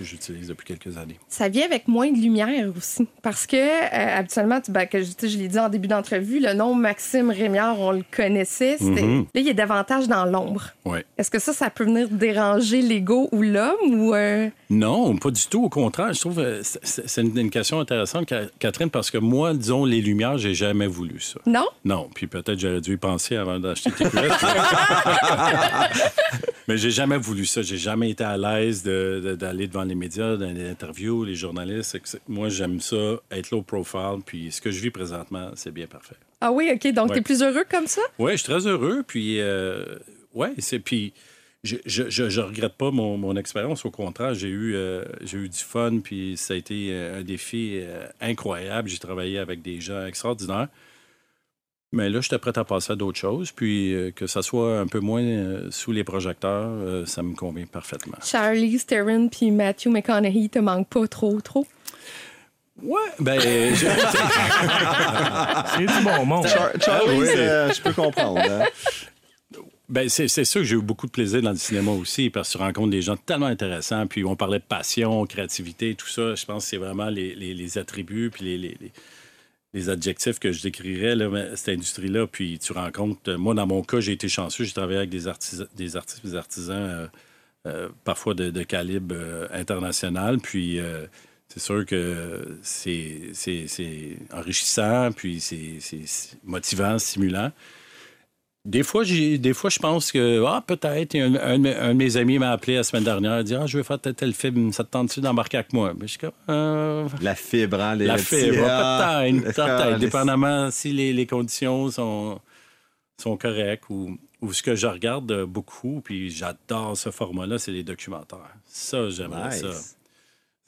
Speaker 7: que j'utilise depuis quelques années.
Speaker 2: Ça vient avec moins de lumière aussi. Parce que, euh, habituellement, tu- ben, que je, tu sais, je l'ai dit en début d'entrevue, le nom Maxime Rémiard, on le connaissait. c'était-
Speaker 7: Mhm.
Speaker 2: Là, il est davantage dans l'ombre.
Speaker 7: Ouais.
Speaker 2: Est-ce que ça, ça peut venir déranger l'ego ou l'homme ou. euh,
Speaker 7: Non, pas du tout. Au contraire, je trouve que c'est- c'est une, question intéressante, Ca- Catherine, parce que moi, disons, les lumières, j'ai jamais voulu ça.
Speaker 2: Non?
Speaker 7: Non, puis peut-être j'aurais dû y penser avant d'acheter TQS. Mais j'ai jamais voulu ça. J'ai jamais été à l'aise de- de- d'aller devant les médias, dans les interviews, les journalistes. Moi, j'aime ça, être low profile. Puis ce que je vis présentement, c'est bien parfait.
Speaker 2: Ah oui, OK. Donc,
Speaker 7: Ouais.
Speaker 2: t'es plus heureux comme ça?
Speaker 7: Oui, je suis très heureux. Puis, euh, ouais, c'est. Puis, je, je, je, je regrette pas mon, mon expérience. Au contraire, j'ai eu, euh, j'ai eu du fun. Puis, ça a été euh, un défi euh, incroyable. J'ai travaillé avec des gens extraordinaires. Mais là, j'étais prêt à passer à d'autres choses. Puis, euh, que ça soit un peu moins euh, sous les projecteurs, euh, ça me convient parfaitement.
Speaker 2: Charlie Theron puis Matthew McConaughey te manquent pas trop, trop?
Speaker 7: Ouais, ben. je-
Speaker 5: C'est du bon monde.
Speaker 3: Charlie,
Speaker 7: oui.
Speaker 3: euh, je peux comprendre. hein.
Speaker 7: Ben, c'est c'est sûr que j'ai eu beaucoup de plaisir dans le cinéma aussi parce que tu rencontres des gens tellement intéressants. Puis on parlait de passion, créativité, tout ça. Je pense que c'est vraiment les, les- les attributs puis les, les- les- adjectifs que je décrirais, cette industrie-là. Puis tu rencontres... Moi, dans mon cas, j'ai été chanceux. J'ai travaillé avec des, artisans, des artistes, des artisans euh, euh, parfois de, calibre euh, international. Puis euh, c'est sûr que c'est enrichissant, puis c'est motivant, stimulant. Des fois, des fois, je pense que, ah, peut-être, un, un de mes- un de mes amis m'a appelé la semaine dernière, il dit, ah, je vais faire tel, tel film, ça te tente-tu d'embarquer avec moi? Mais je suis comme, euh,
Speaker 3: La fibre, hein, les
Speaker 7: la fibre,
Speaker 3: ah,
Speaker 7: peut-être, peut-être, dépendamment si les, les conditions sont, sont correctes ou, ou ce que je regarde beaucoup, puis j'adore ce format-là, c'est les documentaires. Ça, j'aimerais
Speaker 3: Nice.
Speaker 7: ça.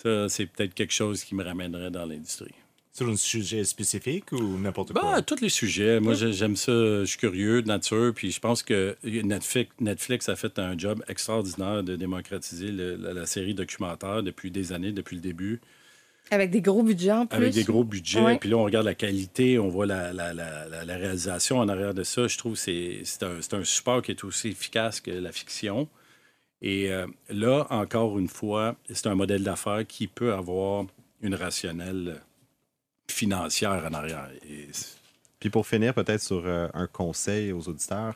Speaker 7: Ça, c'est peut-être quelque chose qui me ramènerait dans l'industrie.
Speaker 4: Sur un sujet spécifique ou n'importe quoi?
Speaker 7: Ben, tous les sujets. Moi, j'ai- j'aime ça. Je suis curieux de nature. Puis je pense que Netflix, Netflix a fait un job extraordinaire de démocratiser le- la, la série documentaire depuis des années, depuis le début,
Speaker 2: Avec des gros budgets en plus.
Speaker 7: avec des gros budgets.
Speaker 2: Ouais.
Speaker 7: Puis là, on regarde la qualité, on voit la, la- la- la- la réalisation en arrière de ça. Je trouve que c'est c'est un, support qui est aussi efficace que la fiction. Et euh, là, encore une fois, c'est un modèle d'affaires qui peut avoir une rationnelle financière en arrière. Et
Speaker 3: Puis pour finir, peut-être sur euh, un conseil aux auditeurs,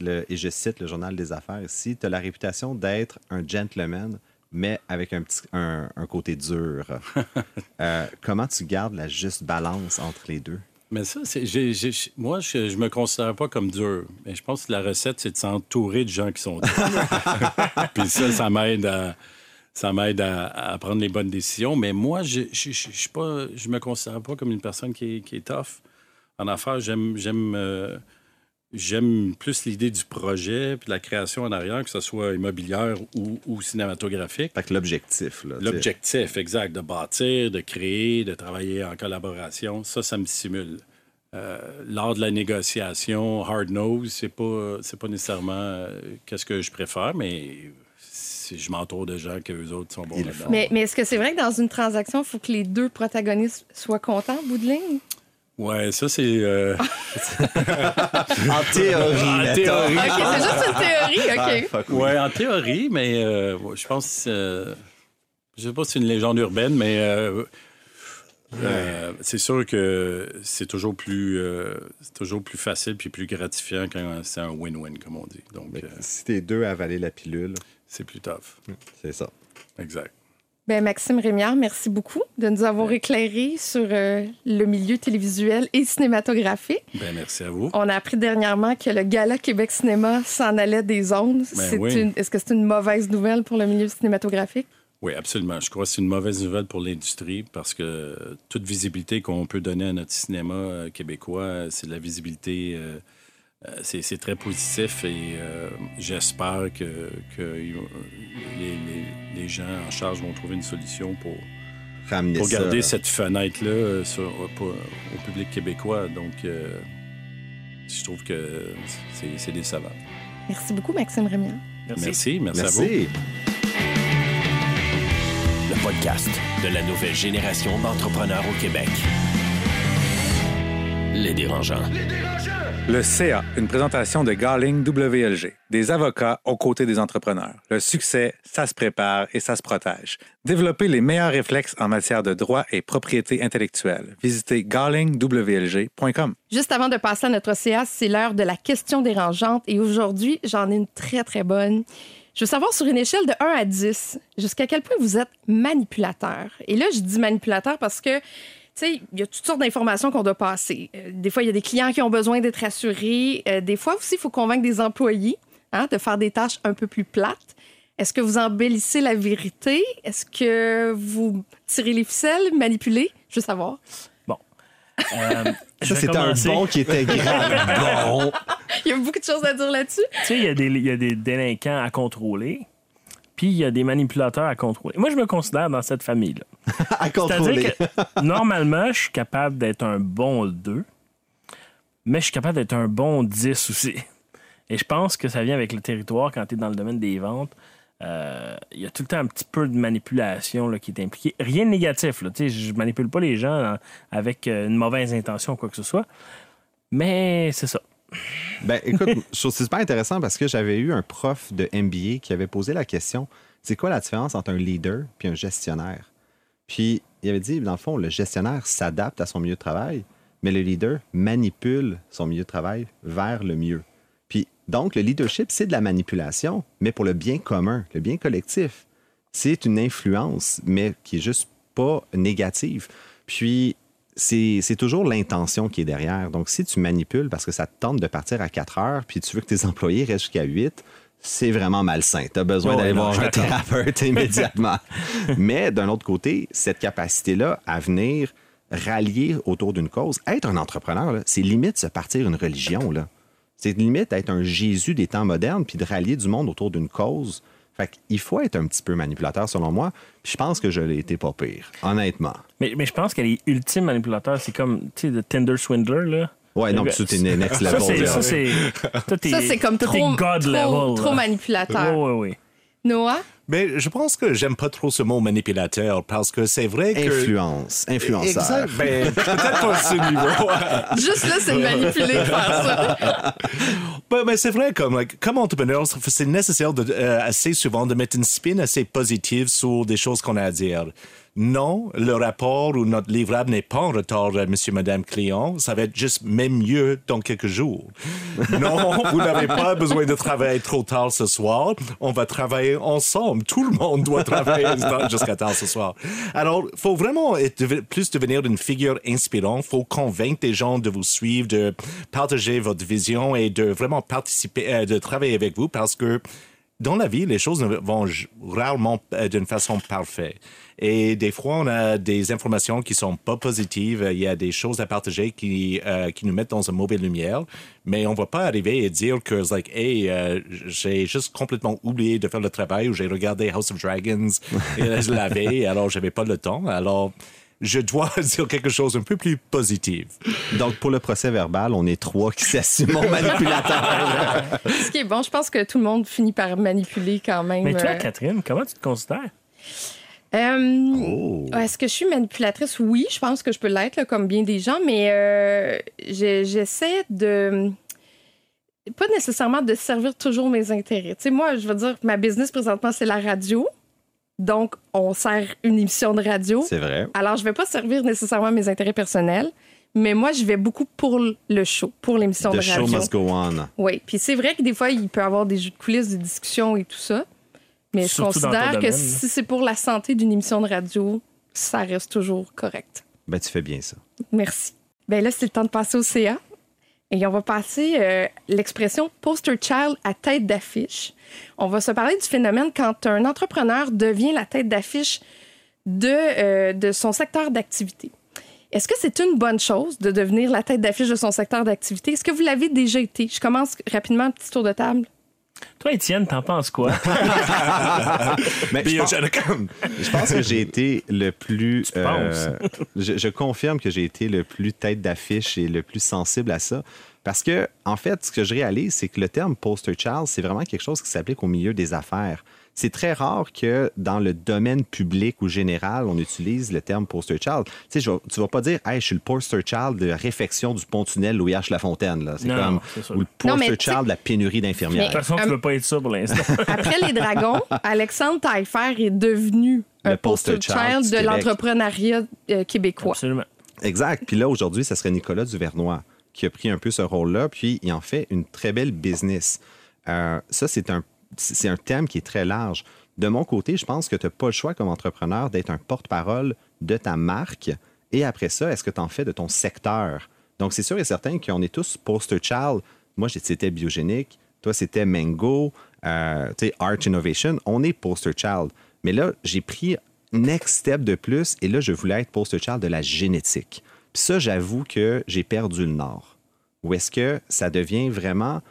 Speaker 3: le- et je cite le Journal des Affaires ici, tu as la réputation d'être un gentleman, mais avec un, petit, un, un côté dur. Euh, comment tu gardes la juste balance entre les deux?
Speaker 7: Mais ça, c'est, j'ai- j'ai- moi, je, je me considère pas comme dur. Mais je pense que la recette, c'est de s'entourer de gens qui sont durs. Puis ça, ça m'aide à, ça m'aide à, à prendre les bonnes décisions. Mais moi, je, je, je, me considère pas comme une personne qui est, qui est tough. En affaires, j'aime, j'aime, euh, j'aime plus l'idée du projet puis de la création en arrière, que ce soit immobilière ou, ou cinématographique.
Speaker 3: Fait que l'objectif.
Speaker 7: L'objectif, exact, de bâtir, de créer, de travailler en collaboration, ça, ça me stimule. Euh, lors de la négociation, hard nose, c'est pas, c'est pas nécessairement euh, qu'est-ce que je préfère, mais je m'entoure de gens que eux autres sont bons.
Speaker 2: Mais, mais est-ce que c'est vrai que dans une transaction, il faut que les deux protagonistes soient contents, au bout de ligne?
Speaker 7: Ouais, ça c'est. euh,
Speaker 3: En théorie,
Speaker 7: En théorie.
Speaker 2: OK, c'est juste une théorie,
Speaker 3: Ah,
Speaker 2: OK.
Speaker 3: oui.
Speaker 7: ouais, en théorie, mais euh, je pense. que c'est- je sais pas si c'est une légende urbaine, mais. euh, euh, c'est sûr que c'est toujours plus euh, c'est toujours plus facile puis plus gratifiant quand c'est un win-win comme on dit. Donc euh,
Speaker 3: si t'es deux à avaler la pilule,
Speaker 7: c'est plus tough.
Speaker 3: c'est ça.
Speaker 7: Exact.
Speaker 2: Ben, Maxime Rémiard, merci beaucoup de nous avoir éclairé sur euh, le milieu télévisuel et cinématographique.
Speaker 7: Ben merci à vous.
Speaker 2: On a appris dernièrement que le Gala Québec Cinéma s'en allait des ondes.
Speaker 7: Ben
Speaker 2: C'est
Speaker 7: oui.
Speaker 2: une- Est-ce que c'est une mauvaise nouvelle pour le milieu cinématographique?
Speaker 7: Oui, absolument. Je crois que c'est une mauvaise nouvelle pour l'industrie parce que toute visibilité qu'on peut donner à notre cinéma euh, québécois, c'est de la visibilité. euh, c'est c'est très positif et euh, j'espère que, que les, les- les gens en charge vont trouver une solution pour,
Speaker 3: Ramener
Speaker 7: pour garder cette fenêtre-là euh, sur- pour- au public québécois. Donc, euh, je trouve que c'est c'est décevant.
Speaker 2: Merci beaucoup, Maxime Rémiard.
Speaker 7: Merci, merci, à vous.
Speaker 3: Merci.
Speaker 1: Le podcast de la nouvelle génération d'entrepreneurs au Québec. Les dérangeants.
Speaker 8: Le CA, une présentation de Garling WLG, des avocats aux côtés des entrepreneurs. Le succès, ça se prépare et ça se protège. Développez les meilleurs réflexes en matière de droit et propriété intellectuelle. Visitez garlingwlg.com.
Speaker 2: Juste avant de passer à notre CA, c'est l'heure de la question dérangeante. Et aujourd'hui, j'en ai une très, très bonne. Je veux savoir sur une échelle de 1 à 10, jusqu'à quel point vous êtes manipulateur? Et là, je dis manipulateur parce que, sais, il y a toutes sortes d'informations qu'on doit passer. Euh, des fois, il y a des clients qui ont besoin d'être assurés. Euh, des fois aussi, il faut convaincre des employés hein, de faire des tâches un peu plus plates. Est-ce que vous embellissez la vérité? Est-ce que vous tirez les ficelles, manipulez? Je veux savoir.
Speaker 5: Euh, je
Speaker 3: Ça, c'était un bon qui était grave. bon.
Speaker 2: Il y a beaucoup de choses à dire là-dessus.
Speaker 5: Tu sais, y, il y a des délinquants à contrôler, puis il y a des manipulateurs à contrôler. Moi, je me considère dans cette famille-là.
Speaker 3: À contrôler.
Speaker 5: C'est-à-dire que normalement, je suis capable d'être un bon 2, mais je suis capable d'être un bon 10 aussi. Et je pense que ça vient avec le territoire quand tu es dans le domaine des ventes. Euh, Il y a tout le temps un petit peu de manipulation là, qui est impliquée. Rien de négatif. Là, je manipule pas les gens hein, avec euh, une mauvaise intention ou quoi que ce soit. Mais c'est ça.
Speaker 3: Ben, écoute, ça super intéressant parce que j'avais eu un prof de MBA qui avait posé la question c'est quoi la différence entre un leader puis un gestionnaire? Puis il avait dit dans le fond, le gestionnaire s'adapte à son milieu de travail, mais le leader manipule son milieu de travail vers le mieux. Puis donc, le leadership, c'est de la manipulation, mais pour le bien commun, le bien collectif. C'est une influence, mais qui est juste pas négative. Puis c'est c'est toujours l'intention qui est derrière. Donc, si tu manipules parce que ça te tente de partir à 4 heures, puis tu veux que tes employés restent jusqu'à 8, c'est vraiment malsain. Tu as besoin
Speaker 5: Ouais,
Speaker 3: d'aller voir un thérapeute immédiatement. Mais d'un autre côté, cette capacité-là à venir rallier autour d'une cause, être un entrepreneur, c'est limite se partir une religion. C'est limite être un Jésus des temps modernes, puis de rallier du monde autour d'une cause, Fait qu'il faut être un petit peu manipulateur, selon moi. Puis je pense que je l'ai été pas pire, honnêtement.
Speaker 5: Mais, mais je pense que les ultimes manipulateurs, c'est comme, tu sais, le Tinder Swindler, là.
Speaker 3: Ouais, non, ça, t'es next
Speaker 5: Ça,
Speaker 3: level.
Speaker 5: ça, c'est.
Speaker 2: Ça, c'est comme
Speaker 5: toi,
Speaker 2: trop,
Speaker 5: God
Speaker 2: trop,
Speaker 5: level.
Speaker 2: trop manipulateur.
Speaker 5: Ouais, ouais, ouais.
Speaker 2: Noah?
Speaker 4: Mais je pense que j'aime pas trop ce mot manipulateur parce que c'est vrai que.
Speaker 3: Influence, influenceur.
Speaker 4: Exact. Ben, peut-être pas à ce niveau.
Speaker 2: Juste là, c'est de manipuler de faire ça.
Speaker 4: Ben, mais c'est vrai, comme, like, comme entrepreneur, c'est nécessaire de, euh, assez souvent de mettre une spin assez positive sur des choses qu'on a à dire. Non, le rapport ou notre livrable n'est pas en retard, euh, monsieur, madame client. Ça va être juste même mieux dans quelques jours. Non, vous n'avez pas besoin de travailler trop tard ce soir. On va travailler ensemble. Tout le monde doit travailler jusqu'à tard ce soir. Alors, il faut vraiment être, plus devenir une figure inspirante. Il faut convaincre les gens de vous suivre, de partager votre vision et de vraiment participer, euh, de travailler avec vous parce que dans la vie, les choses ne vont rarement euh, d'une façon parfaite. Et des fois, on a des informations qui sont pas positives. Il y a des choses à partager qui, euh, qui nous mettent dans une mauvaise lumière. Mais on va pas arriver et dire que, it's like, hey, euh, j'ai juste complètement oublié de faire le travail ou j'ai regardé House of Dragons et je l'avais, alors j'avais pas le temps. Alors, je dois dire quelque chose un peu plus positif.
Speaker 3: Donc, pour le procès verbal, on est trois qui s'assument manipulateur.
Speaker 2: Ce qui est bon, je pense que tout le monde finit par manipuler quand même.
Speaker 5: Mais toi,
Speaker 2: euh,
Speaker 5: Catherine, comment tu te considères?
Speaker 2: Euh,
Speaker 3: Oh.
Speaker 2: Est-ce que je suis manipulatrice? Oui, je pense que je peux l'être, comme bien des gens, mais euh, j'essaie de. Pas nécessairement de servir toujours mes intérêts. Tu sais, moi, je veux dire, ma business présentement, c'est la radio. Donc, on sert une émission de radio.
Speaker 3: C'est vrai.
Speaker 2: Alors, je vais pas servir nécessairement mes intérêts personnels, mais moi, je vais beaucoup pour le show, pour l'émission de
Speaker 3: The show
Speaker 2: radio.
Speaker 3: must go on.
Speaker 2: Oui, puis c'est vrai que des fois, il peut y avoir des jeux de coulisses, des discussions et tout ça. Mais
Speaker 5: Surtout
Speaker 2: je considère que
Speaker 5: domaine.
Speaker 2: si c'est pour la santé d'une émission de radio, ça reste toujours correct.
Speaker 3: Ben, tu fais bien ça.
Speaker 2: Merci. Ben là, c'est le temps de passer au CA. Et on va passer euh, l'expression poster child à tête d'affiche. On va se parler du phénomène quand un entrepreneur devient la tête d'affiche de, euh, de son secteur d'activité. Est-ce que c'est une bonne chose de devenir la tête d'affiche de son secteur d'activité? Est-ce que vous l'avez déjà été? Je commence rapidement un petit tour de table.
Speaker 5: Toi, Étienne, t'en penses quoi?
Speaker 3: Mais je, pense, je pense que j'ai été le plus. euh, je, je confirme que j'ai été le plus tête d'affiche et le plus sensible à ça. Parce que, en fait, ce que je réalise, c'est que le terme poster child, c'est vraiment quelque chose qui s'applique au milieu des affaires. C'est très rare que dans le domaine public ou général, on utilise le terme poster child. Tu sais, je vais- tu vas pas dire, hey, je suis le poster child de réfection du pont-tunnel Louis H. Lafontaine. là. C'est
Speaker 5: Non,
Speaker 3: comme. Ou le
Speaker 2: Non, mais
Speaker 3: poster
Speaker 2: sais-
Speaker 3: child de la pénurie d'infirmières.
Speaker 5: De toute façon, tu
Speaker 2: Um,
Speaker 5: veux pas être ça pour l'instant.
Speaker 2: Après les dragons, Alexandre Taillefer est devenu
Speaker 3: Le
Speaker 2: un poster
Speaker 3: poster
Speaker 2: child de l'entrepreneuriat euh, québécois.
Speaker 5: Absolument.
Speaker 3: Exact. Puis là, aujourd'hui, ça serait Nicolas Duvernois qui a pris un peu ce rôle-là, puis il en fait une très belle business. Euh, ça, c'est un, c'est un thème qui est très large. De mon côté, je pense que tu n'as pas le choix comme entrepreneur d'être un porte-parole de ta marque. Et après ça, est-ce que tu en fais de ton secteur? Donc, c'est sûr et certain qu'on est tous poster child. Moi, c'était biogénique. Toi, c'était Mango, euh, tu sais, Art Innovation. On est poster child. Mais là, j'ai pris next step de plus et là, je voulais être poster child de la génétique. Puis ça, j'avoue que j'ai perdu le nord. Ou est-ce que ça devient vraiment,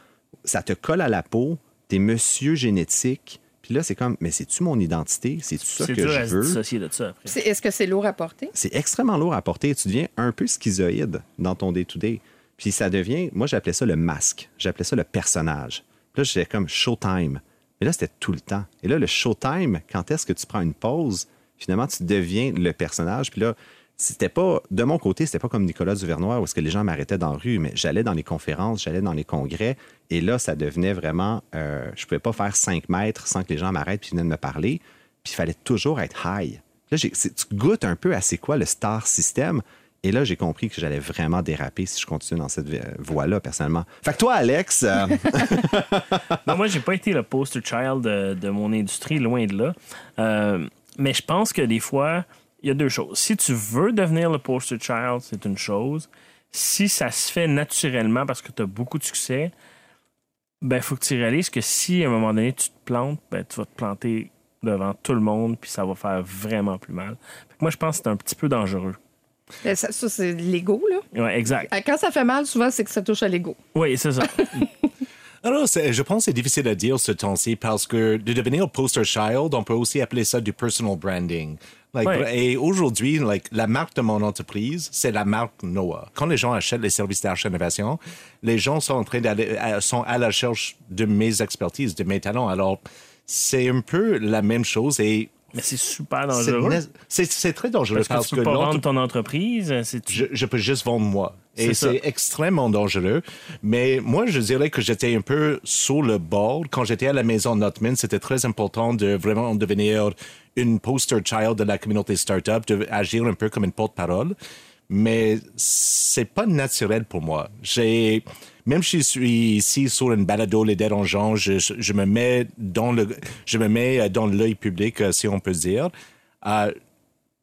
Speaker 3: ça te colle à la peau, t'es monsieur génétique, puis là, c'est comme, mais c'est-tu mon identité? C'est-tu ça
Speaker 5: C'est
Speaker 3: que
Speaker 5: dur
Speaker 3: je
Speaker 5: à se
Speaker 3: veux?
Speaker 5: dissocier de ça après.
Speaker 2: C'est- Est-ce que c'est lourd à porter?
Speaker 3: c'est extrêmement lourd à porter. Tu deviens un peu schizoïde dans ton day-to-day. Puis ça devient, moi j'appelais ça le masque, j'appelais ça le personnage. Puis là, j'étais comme showtime. Mais là, c'était tout le temps. Et là, le showtime, quand est-ce que tu prends une pause, finalement, tu deviens le personnage. Puis là, c'était pas, de mon côté, c'était pas comme Nicolas Duvernois où est-ce que les gens m'arrêtaient dans la rue, mais j'allais dans les conférences, j'allais dans les congrès, et là, ça devenait vraiment, euh, je pouvais pas faire cinq mètres sans que les gens m'arrêtent puis viennent me parler, puis il fallait toujours être high. Là, tu goûtes un peu à c'est quoi le star system, et là, j'ai compris que j'allais vraiment déraper si je continue dans cette euh, voie-là, personnellement. Fait que toi, Alex, euh,
Speaker 5: Non, moi, j'ai pas été le poster child de, de mon industrie, loin de là. Euh, mais je pense que des fois, il y a deux choses. Si tu veux devenir le poster child, c'est une chose. Si ça se fait naturellement parce que tu as beaucoup de succès, ben, faut que tu réalises que si à un moment donné tu te plantes, ben, tu vas te planter devant tout le monde, puis ça va faire vraiment plus mal. Fait que moi, je pense que c'est un petit peu dangereux.
Speaker 2: Ben, Ça, ça, c'est l'ego, là.
Speaker 5: Ouais, exact.
Speaker 2: Euh, Quand ça fait mal, souvent, c'est que ça touche à l'ego.
Speaker 5: Oui, c'est ça.
Speaker 4: Alors, je pense que c'est difficile à dire ce temps-ci parce que de devenir poster child, on peut aussi appeler ça du personal branding. Like,
Speaker 5: Ouais.
Speaker 4: Et aujourd'hui, like, la marque de mon entreprise, c'est la marque Noah. Quand les gens achètent les services d'achat-innovation, les gens sont en train d'aller, à- sont à la recherche de mes expertises, de mes talents. Alors, c'est un peu la même chose et
Speaker 5: Mais c'est super dangereux.
Speaker 4: c'est c'est très dangereux
Speaker 5: Parce que tu peux pas
Speaker 4: l'entre-
Speaker 5: vendre ton entreprise. C'est
Speaker 4: je, je peux juste vendre moi. Et
Speaker 5: C'est
Speaker 4: extrêmement dangereux. Mais moi, je dirais que j'étais un peu sur le bord. Quand j'étais à la maison Notman, c'était très important de vraiment devenir une poster child de la communauté startup, de agir un peu comme une porte-parole. Mais c'est pas naturel pour moi. J'ai, même si je suis ici sur une balado les dérangeants, je, je, je me mets dans le, je me mets euh, dans l'œil public, euh, si on peut dire. Euh,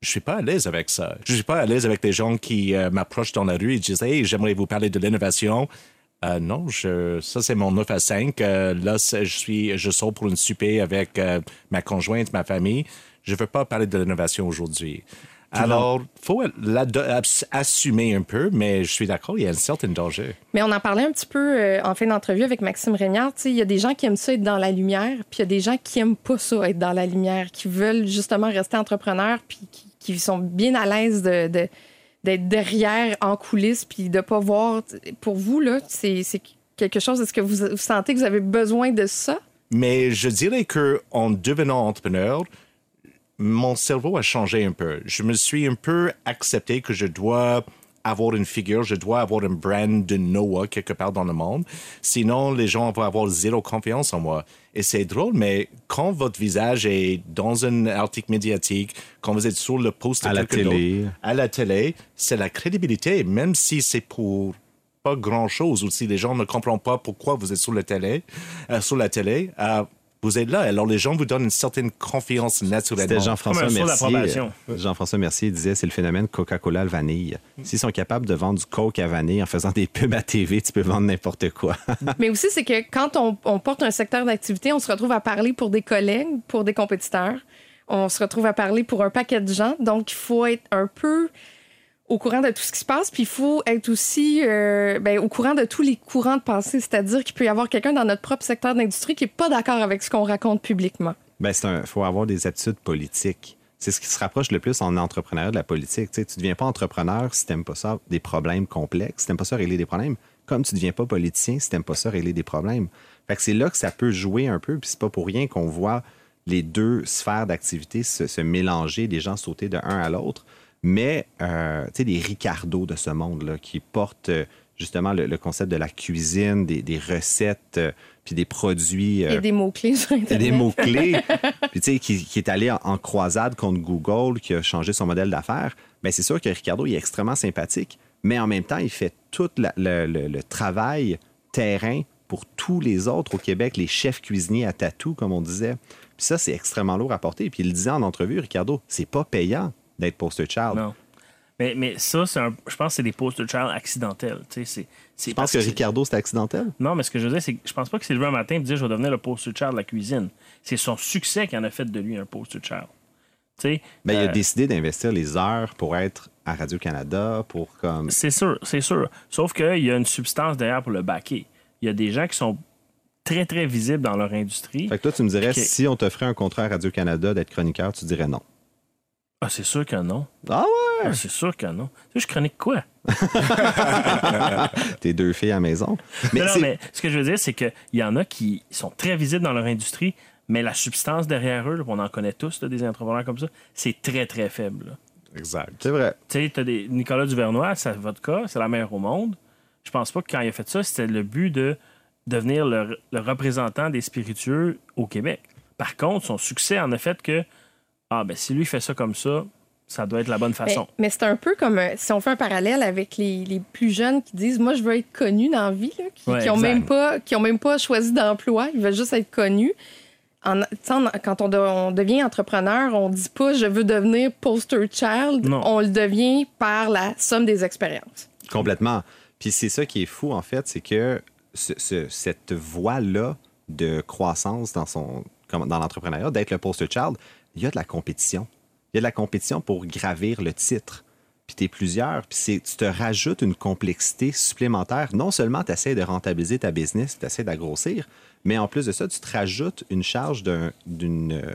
Speaker 4: je suis pas à l'aise avec ça. Je suis pas à l'aise avec les gens qui euh, m'approchent dans la rue et disent Hey, j'aimerais vous parler de l'innovation. Euh, non, je, ça c'est mon 9 à 5. Euh, là, je suis, je sors pour une souper avec ma conjointe, ma famille. Je veux pas parler de l'innovation aujourd'hui. Alors, faut l'ado- ass- assumer un peu, mais je suis d'accord, il y a un certain danger.
Speaker 2: Mais on en parlait un petit peu euh, en fin d'entrevue avec Maxime Régnard. Il y a des gens qui aiment ça être dans la lumière, puis il y a des gens qui aiment pas ça être dans la lumière, qui veulent justement rester entrepreneurs, puis qui, qui sont bien à l'aise de, d'être derrière en coulisses, puis de pas voir. Pour vous, là, c'est, c'est quelque chose. Est-ce que vous, vous sentez que vous avez besoin de ça?
Speaker 4: Mais je dirais que en devenant entrepreneur, mon cerveau a changé un peu. Je me suis un peu accepté que je dois avoir une figure, je dois avoir un brand de Noah quelque part dans le monde. Sinon, les gens vont avoir zéro confiance en moi. Et c'est drôle, mais quand votre visage est dans un article médiatique, quand vous êtes sur le post de
Speaker 3: À la télé.
Speaker 4: à la télé, c'est la crédibilité, même si c'est pour pas grand chose ou si les gens ne comprennent pas pourquoi vous êtes sur la télé, euh, sur la télé, euh, vous êtes là. Alors les gens vous donnent une certaine confiance naturellement.
Speaker 3: Jean-François Mercier. euh, Jean-François Mercier disait c'est le phénomène Coca-Cola à vanille. S'ils sont capables de vendre du Coke à vanille en faisant des pubs à TV, tu peux vendre n'importe quoi.
Speaker 2: Mais aussi, c'est que quand on, on porte un secteur d'activité, on se retrouve à parler pour des collègues, pour des compétiteurs. On se retrouve à parler pour un paquet de gens. Donc, il faut être un peu au courant de tout ce qui se passe, puis il faut être aussi euh, ben, au courant de tous les courants de pensée. C'est-à-dire qu'il peut y avoir quelqu'un dans notre propre secteur d'industrie qui n'est pas d'accord avec ce qu'on raconte publiquement.
Speaker 3: Ben, un, faut avoir des aptitudes politiques. C'est ce qui se rapproche le plus en entrepreneuriat de la politique. Tu tu deviens pas entrepreneur si t'aimes pas ça des problèmes complexes, si t'aimes pas ça régler des problèmes, comme tu deviens pas politicien si t'aimes pas ça régler des problèmes. Fait que c'est là que ça peut jouer un peu, puis c'est pas pour rien qu'on voit les deux sphères d'activité se, mélanger, des gens sauter de un à l'autre. Mais, euh, tu sais, des Ricardo de ce monde-là qui portent euh, justement le, le concept de la cuisine, des, des recettes, euh, puis des produits. Euh,
Speaker 2: a des mots-clés sur Internet.
Speaker 3: des mots-clés. Puis, tu sais, qui, qui est allé en, en croisade contre Google, qui a changé son modèle d'affaires. Bien, c'est sûr que Ricardo, il est extrêmement sympathique, mais en même temps, il fait tout la- le, le- le travail terrain pour tous les autres au Québec, les chefs cuisiniers à tatou, comme on disait. Puis ça, c'est extrêmement lourd à porter. Puis il le disait en entrevue, Ricardo, c'est pas payant d'être poster child.
Speaker 5: Non. Mais, mais ça, c'est un, je pense que c'est des poster child accidentels. Tu sais, c'est, c'est
Speaker 3: Je pense
Speaker 5: parce
Speaker 3: que Ricardo, c'est accidentel?
Speaker 5: Non, mais ce que je veux dire, c'est que je pense pas que c'est levé un matin et dire je vais devenir le poster child de la cuisine. C'est son succès qui en a fait de lui un poster child. Tu sais,
Speaker 3: Ben, il a
Speaker 5: euh,
Speaker 3: décidé d'investir les heures pour être à Radio-Canada, pour comme.
Speaker 5: C'est sûr, c'est sûr. Sauf qu'il y a une substance derrière pour le backer. Il y a des gens qui sont très, très visibles dans leur industrie.
Speaker 3: Fait que toi, tu me dirais, si on t'offrait un contrat à Radio-Canada d'être chroniqueur, tu dirais non.
Speaker 5: Ah, c'est sûr que non.
Speaker 3: Ah ouais?
Speaker 5: Ah, c'est sûr que non. Tu sais, je chronique quoi?
Speaker 3: Tes deux filles à la maison. Mais
Speaker 5: non, mais ce que je veux dire, c'est qu'il y en a qui sont très visibles dans leur industrie, mais la substance derrière eux, là, on en connaît tous, là, des entrepreneurs comme ça, c'est très, très faible. là.
Speaker 4: Exact.
Speaker 3: c'est vrai.
Speaker 5: Tu sais, t'as des Nicolas Duvernois, c'est votre cas, c'est la meilleure au monde. Je pense pas que quand il a fait ça, c'était le but de devenir le, le représentant des spiritueux au Québec. Par contre, son succès en a fait que, ah, ben, si lui fait ça comme ça, ça doit être la bonne
Speaker 2: Mais,
Speaker 5: façon.
Speaker 2: mais c'est un peu comme euh, si on fait un parallèle avec les, les plus jeunes qui disent Moi, je veux être connu dans la vie, là, qui,
Speaker 5: Ouais,
Speaker 2: qui ont même pas, qui ont même pas choisi d'emploi, ils veulent juste être connus. En, en- quand on, de- on devient entrepreneur, on dit pas je veux devenir poster child,
Speaker 5: Non.
Speaker 2: on le devient par la somme des expériences.
Speaker 3: Complètement. Puis c'est ça qui est fou, en fait, c'est que ce- ce- cette voie-là de croissance dans, son, dans l'entrepreneuriat, d'être le poster child, il y a de la compétition. Il y a de la compétition pour gravir le titre. puis tu es plusieurs, puis tu te rajoutes une complexité supplémentaire. Non seulement tu essaies de rentabiliser ta business, tu essaies d'agrossir, mais en plus de ça, tu te rajoutes une charge d'un- d'une euh,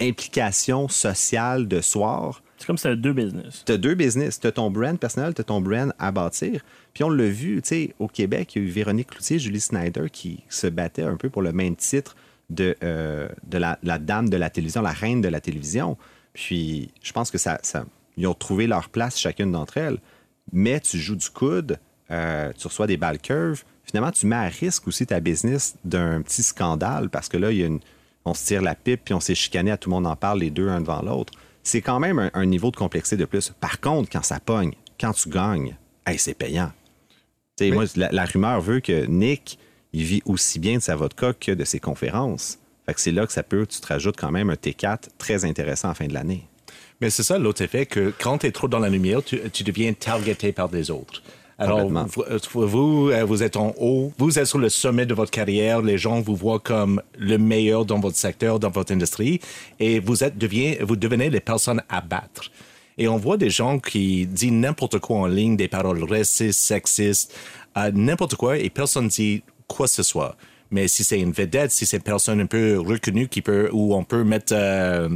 Speaker 3: implication sociale de soir.
Speaker 5: C'est comme si c'était deux business.
Speaker 3: Tu as deux business. Tu as ton brand personnel, tu as ton brand à bâtir. Puis on l'a vu, tu sais, au Québec, il y a eu Véronique Cloutier, Julie Snyder qui se battaient un peu pour le même titre de, euh, de la, la dame de la télévision, la reine de la télévision. Puis je pense que ça, ça- ils ont trouvé leur place chacune d'entre elles. Mais tu joues du coude, euh, tu reçois des balles curves. Finalement, tu mets à risque aussi ta business d'un petit scandale parce que là, il y a une, on se tire la pipe puis on s'est chicané, à tout le monde en parle les deux un devant l'autre. C'est quand même un, un niveau de complexité de plus. Par contre, quand ça pogne, quand tu gagnes, hey, c'est payant. Tu sais, Moi, la, la rumeur veut que Nick, il vit aussi bien de sa vodka que de ses conférences. Fait que c'est là que ça peut, tu te rajoutes quand même un T4 très intéressant en fin de l'année.
Speaker 4: Mais c'est ça l'autre effet, que quand tu es trop dans la lumière, tu, tu deviens targeté par des autres. Alors, vous, vous, euh, vous êtes en haut, vous êtes sur le sommet de votre carrière, les gens vous voient comme le meilleur dans votre secteur, dans votre industrie, et vous, êtes, devient, vous devenez les personnes à battre. Et on voit des gens qui disent n'importe quoi en ligne, des paroles racistes, sexistes, euh, n'importe quoi, et personne dit quoi que ce soit. Mais si c'est une vedette, si c'est une personne un peu reconnue qui peut, où on peut mettre, euh,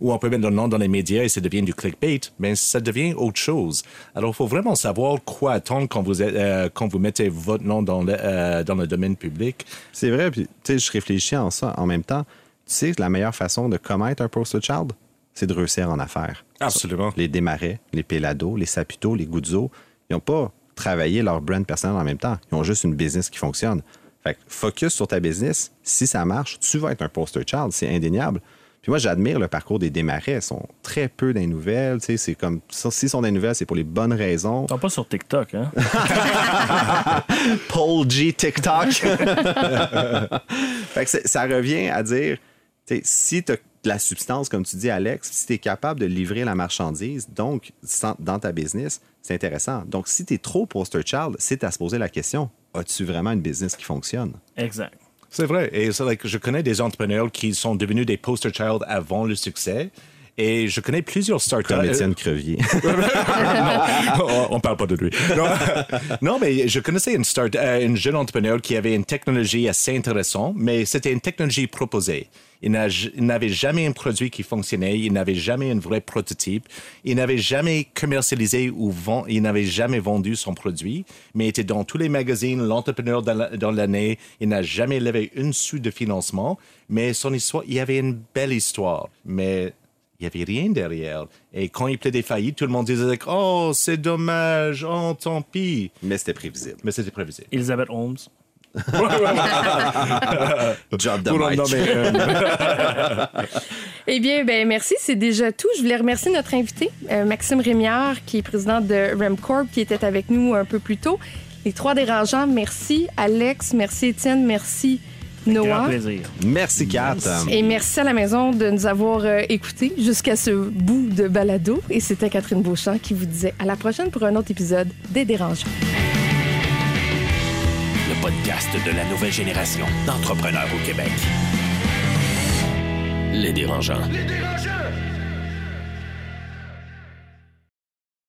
Speaker 4: où on peut mettre le nom dans les médias et ça devient du clickbait, mais ça devient autre chose. Alors, il faut vraiment savoir quoi attendre quand vous, euh, quand vous mettez votre nom dans le, euh, dans le domaine public.
Speaker 3: C'est vrai, puis tu sais, je réfléchis en ça en même temps. Tu sais, la meilleure façon de commettre un poster child, c'est de réussir en affaires.
Speaker 4: Absolument.
Speaker 3: Les Desmarais, les Pelado, les Saputo, les Guzzo, ils n'ont pas travaillé leur brand personnel en même temps. Ils ont juste une business qui fonctionne. Fait que focus sur ta business. Si ça marche, tu vas être un poster child. C'est indéniable. Puis moi, j'admire le parcours des Desmarais. Ils sont très peu les nouvelles. Tu sais, c'est comme, s'ils sont les nouvelles, c'est pour les bonnes raisons.
Speaker 5: Ils sont pas sur TikTok, hein?
Speaker 3: Paul G TikTok. fait que c'est- ça revient à dire, si tu as de la substance, comme tu dis, Alex, si tu es capable de livrer la marchandise, donc dans ta business, c'est intéressant. Donc, si tu es trop poster child, c'est à se poser la question, as-tu vraiment une business qui fonctionne?
Speaker 5: Exact.
Speaker 4: C'est vrai. Et c'est like, je connais des entrepreneurs qui sont devenus des poster child avant le succès. Et je connais plusieurs startups.
Speaker 3: Comme Étienne Crevier.
Speaker 4: non, on parle pas de lui. Non, non, mais je connaissais une, start, euh, une jeune entrepreneur qui avait une technologie assez intéressante, mais c'était une technologie proposée. Il n'a- il n'avait jamais un produit qui fonctionnait, il n'avait jamais un vrai prototype, il n'avait jamais commercialisé ou vend, il n'avait jamais vendu son produit, mais il était dans tous les magazines, l'entrepreneur dans la- dans l'année, il n'a jamais levé une sou de financement, mais son histoire, il y avait une belle histoire, mais il n'y avait rien derrière. Et quand il plaidait faillite, tout le monde disait Oh, c'est dommage, oh, tant pis.
Speaker 3: Mais c'était prévisible.
Speaker 4: Mais c'était prévisible.
Speaker 5: Elisabeth Holmes.
Speaker 3: Job de Mike.
Speaker 2: Eh bien, ben merci, c'est déjà tout. Je voulais remercier notre invité, euh, Maxime Rémiard, qui est président de RemCorp, qui était avec nous un peu plus tôt. Les trois dérangeants, merci. Alex, merci Étienne, merci Noah.
Speaker 5: plaisir.
Speaker 3: Merci, Kat.
Speaker 2: Et merci à la maison de nous avoir euh, écoutés jusqu'à ce bout de balado. Et c'était Catherine Beauchamp qui vous disait à la prochaine pour un autre épisode des Dérangeants.
Speaker 1: Le podcast de la nouvelle génération d'entrepreneurs au Québec. Les dérangeants.
Speaker 9: Les dérangeants!